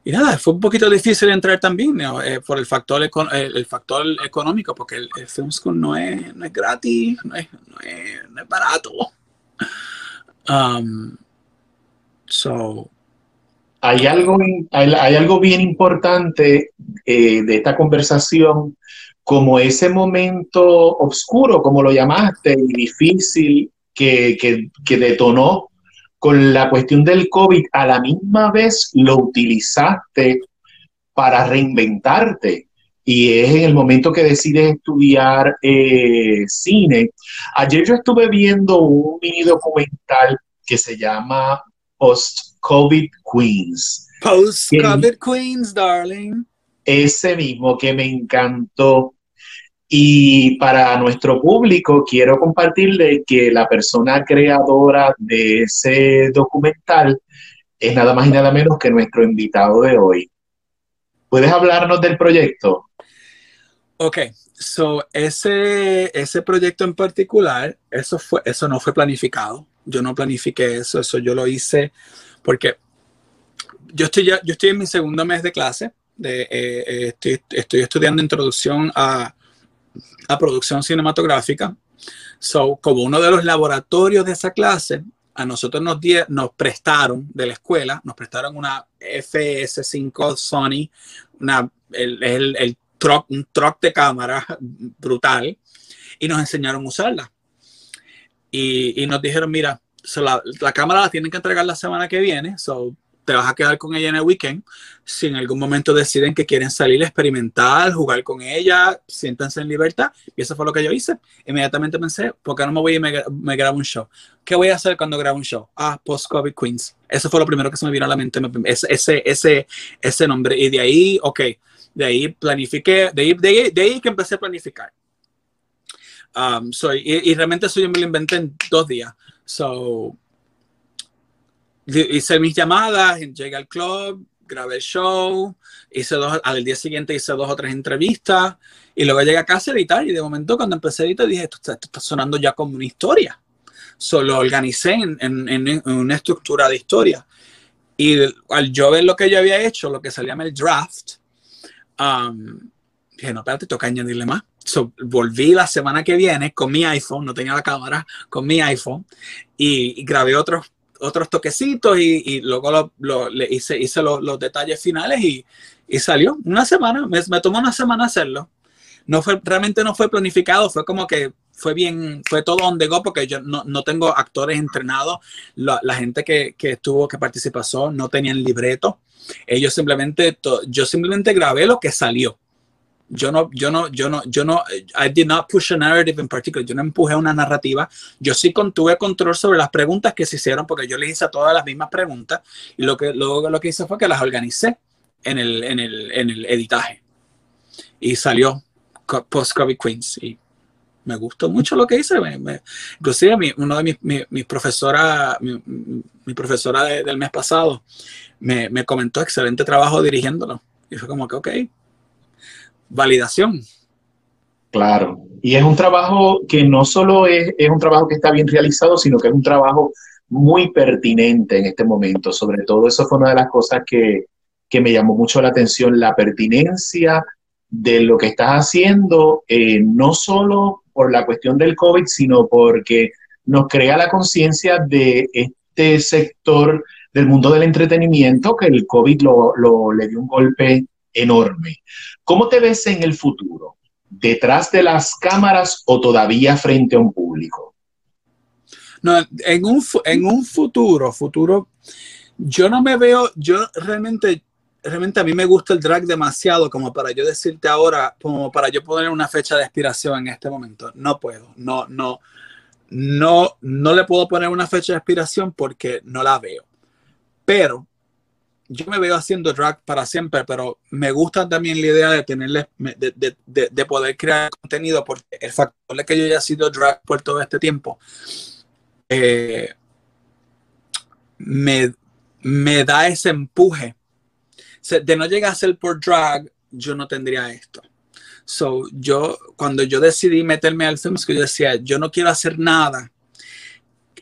[SPEAKER 2] y nada, fue un poquito difícil entrar también ¿no? eh, por el factor, el, el factor económico, porque el, el Film School no es, no es gratis, no es, no es, no es barato. Um, so,
[SPEAKER 1] Hay algo, hay, hay algo bien importante eh, de esta conversación, como ese momento oscuro, como lo llamaste, y difícil que, que, que detonó con la cuestión del COVID, a la misma vez lo utilizaste para reinventarte. Y es en el momento que decides estudiar eh, cine. Ayer yo estuve viendo un mini documental que se llama Post-COVID Queens.
[SPEAKER 2] post-COVID Queens, darling.
[SPEAKER 1] Ese mismo que me encantó. Y para nuestro público quiero compartirle que la persona creadora de ese documental es nada más y nada menos que nuestro invitado de hoy. ¿Puedes hablarnos del proyecto?
[SPEAKER 2] Ok, so ese, ese proyecto en particular, eso, fue, eso no fue planificado. Yo no planifiqué eso, eso yo lo hice porque yo estoy, ya, yo estoy en mi segundo mes de clase, de, eh, eh, estoy, estoy estudiando introducción a, a producción cinematográfica. So, como uno de los laboratorios de esa clase, a nosotros nos, die- nos prestaron de la escuela, nos prestaron una FS5 Sony, una, el, el, el truck, un truck de cámara <laughs> brutal, y nos enseñaron a usarla. Y, y nos dijeron, mira, so la, la cámara la tienen que entregar la semana que viene, so te vas a quedar con ella en el weekend. Si en algún momento deciden que quieren salir, experimentar, jugar con ella, siéntanse en libertad. Y eso fue lo que yo hice. Inmediatamente pensé, ¿por qué no me voy y me, me grabo un show? ¿Qué voy a hacer cuando grabo un show? Ah, Post-COVID Queens. Eso fue lo primero que se me vino a la mente, me- ese, ese, ese, nombre. Y de ahí, ok, de ahí planifiqué, de ahí, de ahí, de ahí que empecé a planificar. Um, so, y, y realmente eso yo me lo inventé en dos días. So, hice mis llamadas, llegué al club, grabé el show, hice dos, al día siguiente hice dos o tres entrevistas y luego llegué a casa a editar y de momento cuando empecé a editar dije, esto, está- sonando ya como una historia. Solo organicé en, en- una estructura de historia. Y al yo ver lo que yo había hecho, lo que salía en el draft, um, dije, no, espérate, toca añadirle más. So, volví la semana que viene con mi iPhone, no tenía la cámara, con mi iPhone, y, y grabé otros, otros toquecitos y, y luego lo, lo- le hice, hice los, los detalles finales y, y salió. Una semana, me, me tomó una semana hacerlo. No fue, realmente no fue planificado, fue como que fue bien, fue todo on the go porque yo no, no tengo actores entrenados. La, la gente que, que estuvo, que participó, no tenían libreto. Ellos simplemente, to- yo simplemente grabé lo que salió. Yo no, yo no, yo no, yo no, I did not push a narrative particular. Yo no empujé una narrativa. Yo sí con- tuve control sobre las preguntas que se hicieron porque yo les hice todas las mismas preguntas y lo que luego lo que hice fue que las organicé en el, en el, en el editaje y salió co- Post COVID Queens y me gustó mucho lo que hice. Me- me- inclusive mi, uno de mis, profesoras, mi, mi profesora de- del mes pasado me, me comentó excelente trabajo dirigiéndolo y fue como que ok, validación.
[SPEAKER 1] Claro. Y es un trabajo que no solo es, es un trabajo que está bien realizado, sino que es un trabajo muy pertinente en este momento. Sobre todo eso fue una de las cosas que, que me llamó mucho la atención, la pertinencia de lo que estás haciendo, eh, no solo por la cuestión del COVID, sino porque nos crea la conciencia de este sector del mundo del entretenimiento que el COVID lo, lo- le dio un golpe enorme. ¿Cómo te ves en el futuro? ¿Detrás de las cámaras o todavía frente a un público?
[SPEAKER 2] No, en un, en un futuro, futuro, yo no me veo, yo realmente, realmente a mí me gusta el drag demasiado como para yo decirte ahora, como para yo poner una fecha de expiración en este momento. No puedo, no, no, no, no le puedo poner una fecha de expiración porque no la veo. Pero yo me veo haciendo drag para siempre, pero me gusta también la idea de tenerle, de, de- de- de poder crear contenido porque el factor de que yo haya sido drag por todo este tiempo eh, me, me da ese empuje. O sea, de no llegar a ser por drag, yo no tendría esto. So, yo, cuando yo decidí meterme al film yo decía, yo no quiero hacer nada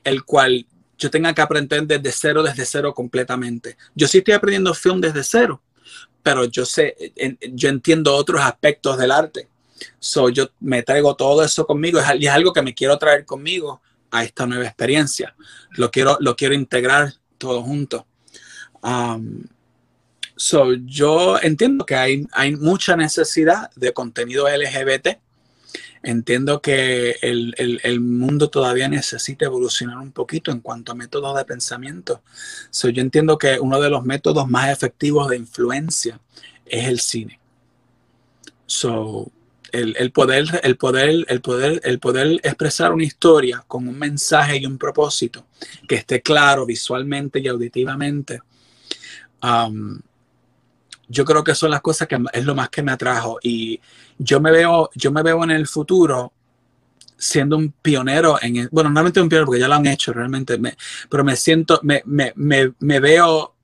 [SPEAKER 2] el cual yo tenga que aprender desde cero, desde cero completamente. Yo sí estoy aprendiendo film desde cero, pero yo sé, yo entiendo otros aspectos del arte. So, yo me traigo todo eso conmigo y es algo que me quiero traer conmigo a esta nueva experiencia. Lo quiero, lo quiero integrar todo junto. Um, so, yo entiendo que hay, hay mucha necesidad de contenido LGBT. Entiendo que el, el- mundo todavía necesita evolucionar un poquito en cuanto a métodos de pensamiento. So, yo entiendo que uno de los métodos más efectivos de influencia es el cine. So, el, el poder, el, poder, el, poder, el poder expresar una historia con un mensaje y un propósito que esté claro visualmente y auditivamente, um, yo creo que son las cosas que es lo más que me atrajo. Y yo me veo, yo me veo en el futuro siendo un pionero en el- bueno, realmente un pionero porque ya lo han hecho realmente, me- pero me siento, me, me, me, veo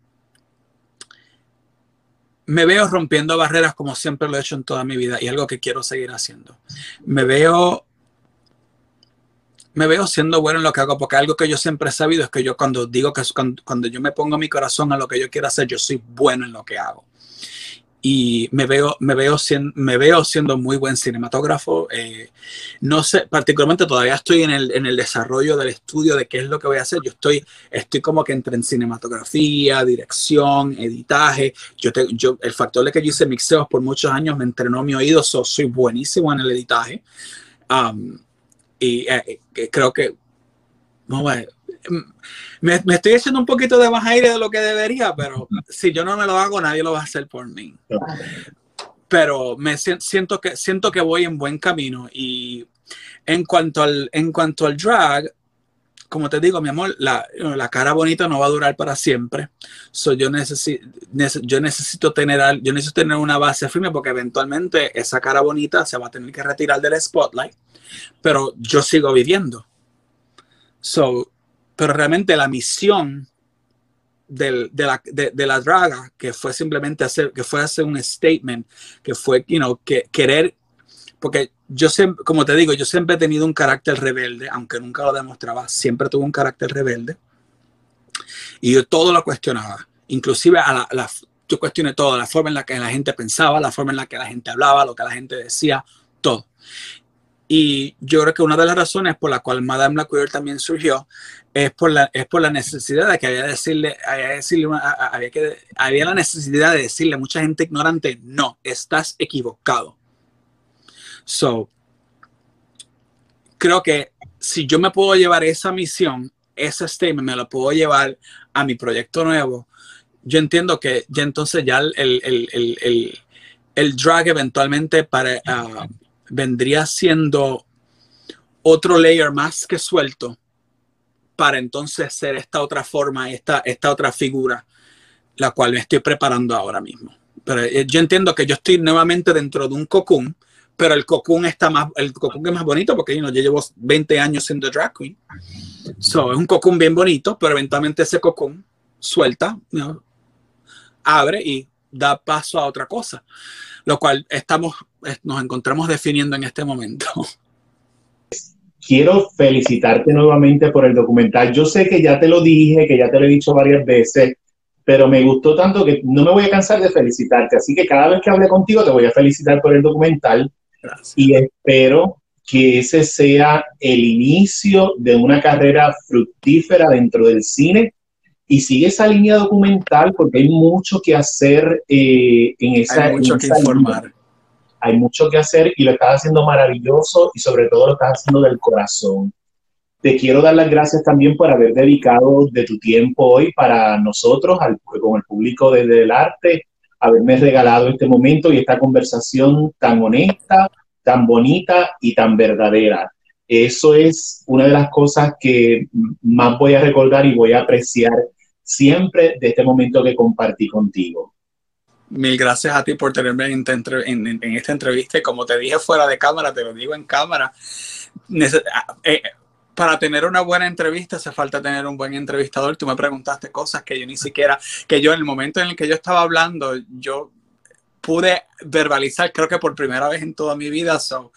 [SPEAKER 2] me veo rompiendo barreras como siempre lo he hecho en toda mi vida y algo que quiero seguir haciendo. Me veo me veo siendo bueno en lo que hago porque algo que yo siempre he sabido es que yo cuando digo que cuando, cuando yo me pongo mi corazón a lo que yo quiero hacer, yo soy bueno en lo que hago. Y me veo, me veo, siendo, me veo siendo muy buen cinematógrafo. eh, no sé, particularmente todavía estoy en el, en el desarrollo del estudio de qué es lo que voy a hacer. Yo estoy, estoy como que entre en cinematografía, dirección, editaje. Yo, te- yo el factor de que yo hice mixeos por muchos años me entrenó mi oído, so soy buenísimo en el editaje. Um, y eh, eh, creo que, vamos a ver, me, me estoy echando un poquito de más aire de lo que debería, pero si yo no me lo hago, nadie lo va a hacer por mí. Pero me sien- siento que, siento que voy en buen camino. Y en cuanto al, en cuanto al drag, como te digo, mi amor, la, la cara bonita no va a durar para siempre. So, yo, necesi- nece- yo necesito tener yo necesito tener una base firme porque eventualmente esa cara bonita se va a tener que retirar del spotlight, pero yo sigo viviendo. So, pero realmente la misión del- de, la, de, de la draga, que fue simplemente hacer, que fue hacer un statement, que fue, you know, que querer, porque yo siempre, como te digo, yo siempre he tenido un carácter rebelde, aunque nunca lo demostraba, siempre tuve un carácter rebelde. Y yo todo lo cuestionaba, inclusive a la, la- yo cuestioné todo, la forma en la que la gente pensaba, la forma en la que la gente hablaba, lo que la gente decía, todo. Y yo creo que una de las razones por la cual Madame la Queer también surgió es por la, es por la necesidad de que había, decirle, había, decirle había, que, había la necesidad de decirle a mucha gente ignorante, no, estás equivocado. So, creo que si yo me puedo llevar esa misión, ese statement, me lo puedo llevar a mi proyecto nuevo, yo entiendo que ya entonces ya el, el, el, el, drag eventualmente para, ah, vendría siendo otro layer más que suelto para entonces ser esta otra forma, esta, esta otra figura, la cual me estoy preparando ahora mismo. Pero eh, yo entiendo que yo estoy nuevamente dentro de un cocoon, pero el cocoon está más, el cocoon es más bonito porque you know, yo llevo 20 años siendo drag queen. So, es un cocoon bien bonito, pero eventualmente ese cocoon suelta, abre y da paso a otra cosa, lo cual estamos, nos encontramos definiendo en este momento.
[SPEAKER 1] quiero felicitarte nuevamente por el documental. Yo sé que ya te lo dije, que ya te lo he dicho varias veces, pero me gustó tanto que no me voy a cansar de felicitarte. Así que cada vez que hable contigo te voy a felicitar por el documental
[SPEAKER 2] Gracias.
[SPEAKER 1] y espero que ese sea el inicio de una carrera fructífera dentro del cine y sigue esa línea documental porque hay mucho que hacer eh, en esa
[SPEAKER 2] Hay mucho
[SPEAKER 1] en
[SPEAKER 2] que
[SPEAKER 1] esa
[SPEAKER 2] informar.
[SPEAKER 1] línea. Hay mucho que hacer y lo estás haciendo maravilloso y sobre todo lo estás haciendo del corazón. Te quiero dar las gracias también por haber dedicado de tu tiempo hoy para nosotros, al, con el público desde el arte, haberme regalado este momento y esta conversación tan honesta, tan bonita y tan verdadera. Eso es una de las cosas que más voy a recordar y voy a apreciar siempre de este momento que compartí contigo.
[SPEAKER 2] Mil gracias a ti por tenerme en, en- en- esta entrevista. Y como te dije fuera de cámara, te lo digo en cámara. nece- eh, para tener una buena entrevista hace falta tener un buen entrevistador. Tú me preguntaste cosas que yo ni siquiera, que yo en el momento en el que yo estaba hablando, yo pude verbalizar, creo que por primera vez en toda mi vida. So,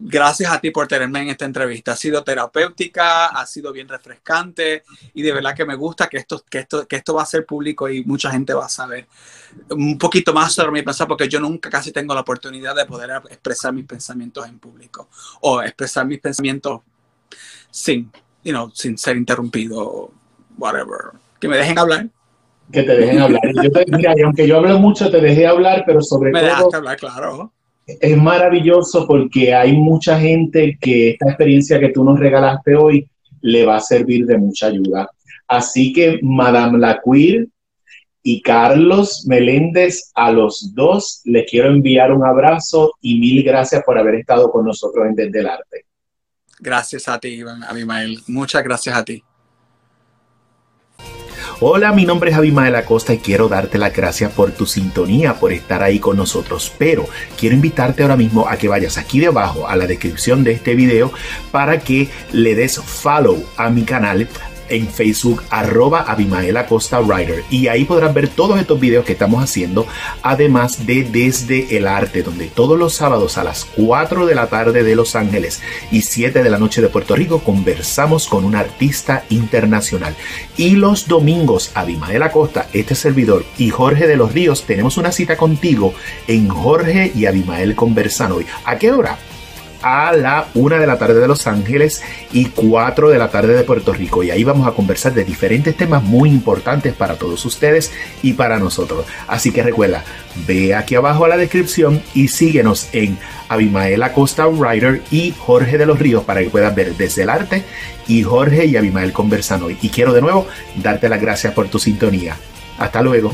[SPEAKER 2] gracias a ti por tenerme en esta entrevista. Ha sido terapéutica, ha sido bien refrescante y de verdad que me gusta que esto, que esto, que esto va a ser público y mucha gente va a saber un poquito más sobre mi pensamiento porque yo nunca casi tengo la oportunidad de poder expresar mis pensamientos en público o expresar mis pensamientos sin, you know, sin ser interrumpido, whatever. Que me dejen hablar.
[SPEAKER 1] Que te dejen hablar. Yo te- mira, y aunque yo hablo mucho, te dejé hablar, pero sobre
[SPEAKER 2] Me
[SPEAKER 1] todo
[SPEAKER 2] dejaste hablar, claro.
[SPEAKER 1] Es maravilloso porque hay mucha gente que esta experiencia que tú nos regalaste hoy le va a servir de mucha ayuda. Así que, Madame La Queer y Carlos Meléndez, a los dos les quiero enviar un abrazo y mil gracias por haber estado con nosotros en Desde el Arte.
[SPEAKER 2] Gracias a ti, Iván, Abimael. Muchas gracias a ti.
[SPEAKER 8] Hola, mi nombre es Abimael Acosta y quiero darte las gracias por tu sintonía, por estar ahí con nosotros. Pero quiero invitarte ahora mismo a que vayas aquí debajo a la descripción de este video para que le des follow a mi canal en Facebook arroba Abimael Acosta Writer y ahí podrás ver todos estos videos que estamos haciendo además de Desde el Arte donde todos los sábados a las 4 de la tarde de Los Ángeles y 7 de la noche de Puerto Rico conversamos con un artista internacional y los domingos Abimael Acosta, este servidor y Jorge de los Ríos tenemos una cita contigo en Jorge y Abimael conversan hoy. ¿A qué hora? A la 1 de la tarde de Los Ángeles y 4 de la tarde de Puerto Rico. Y ahí vamos a conversar de diferentes temas muy importantes para todos ustedes y para nosotros. Así que recuerda, ve aquí abajo a la descripción y síguenos en Abimael Acosta Writer y Jorge de los Ríos para que puedas ver desde el arte y Jorge y Abimael conversan hoy. Y quiero de nuevo darte las gracias por tu sintonía. Hasta luego.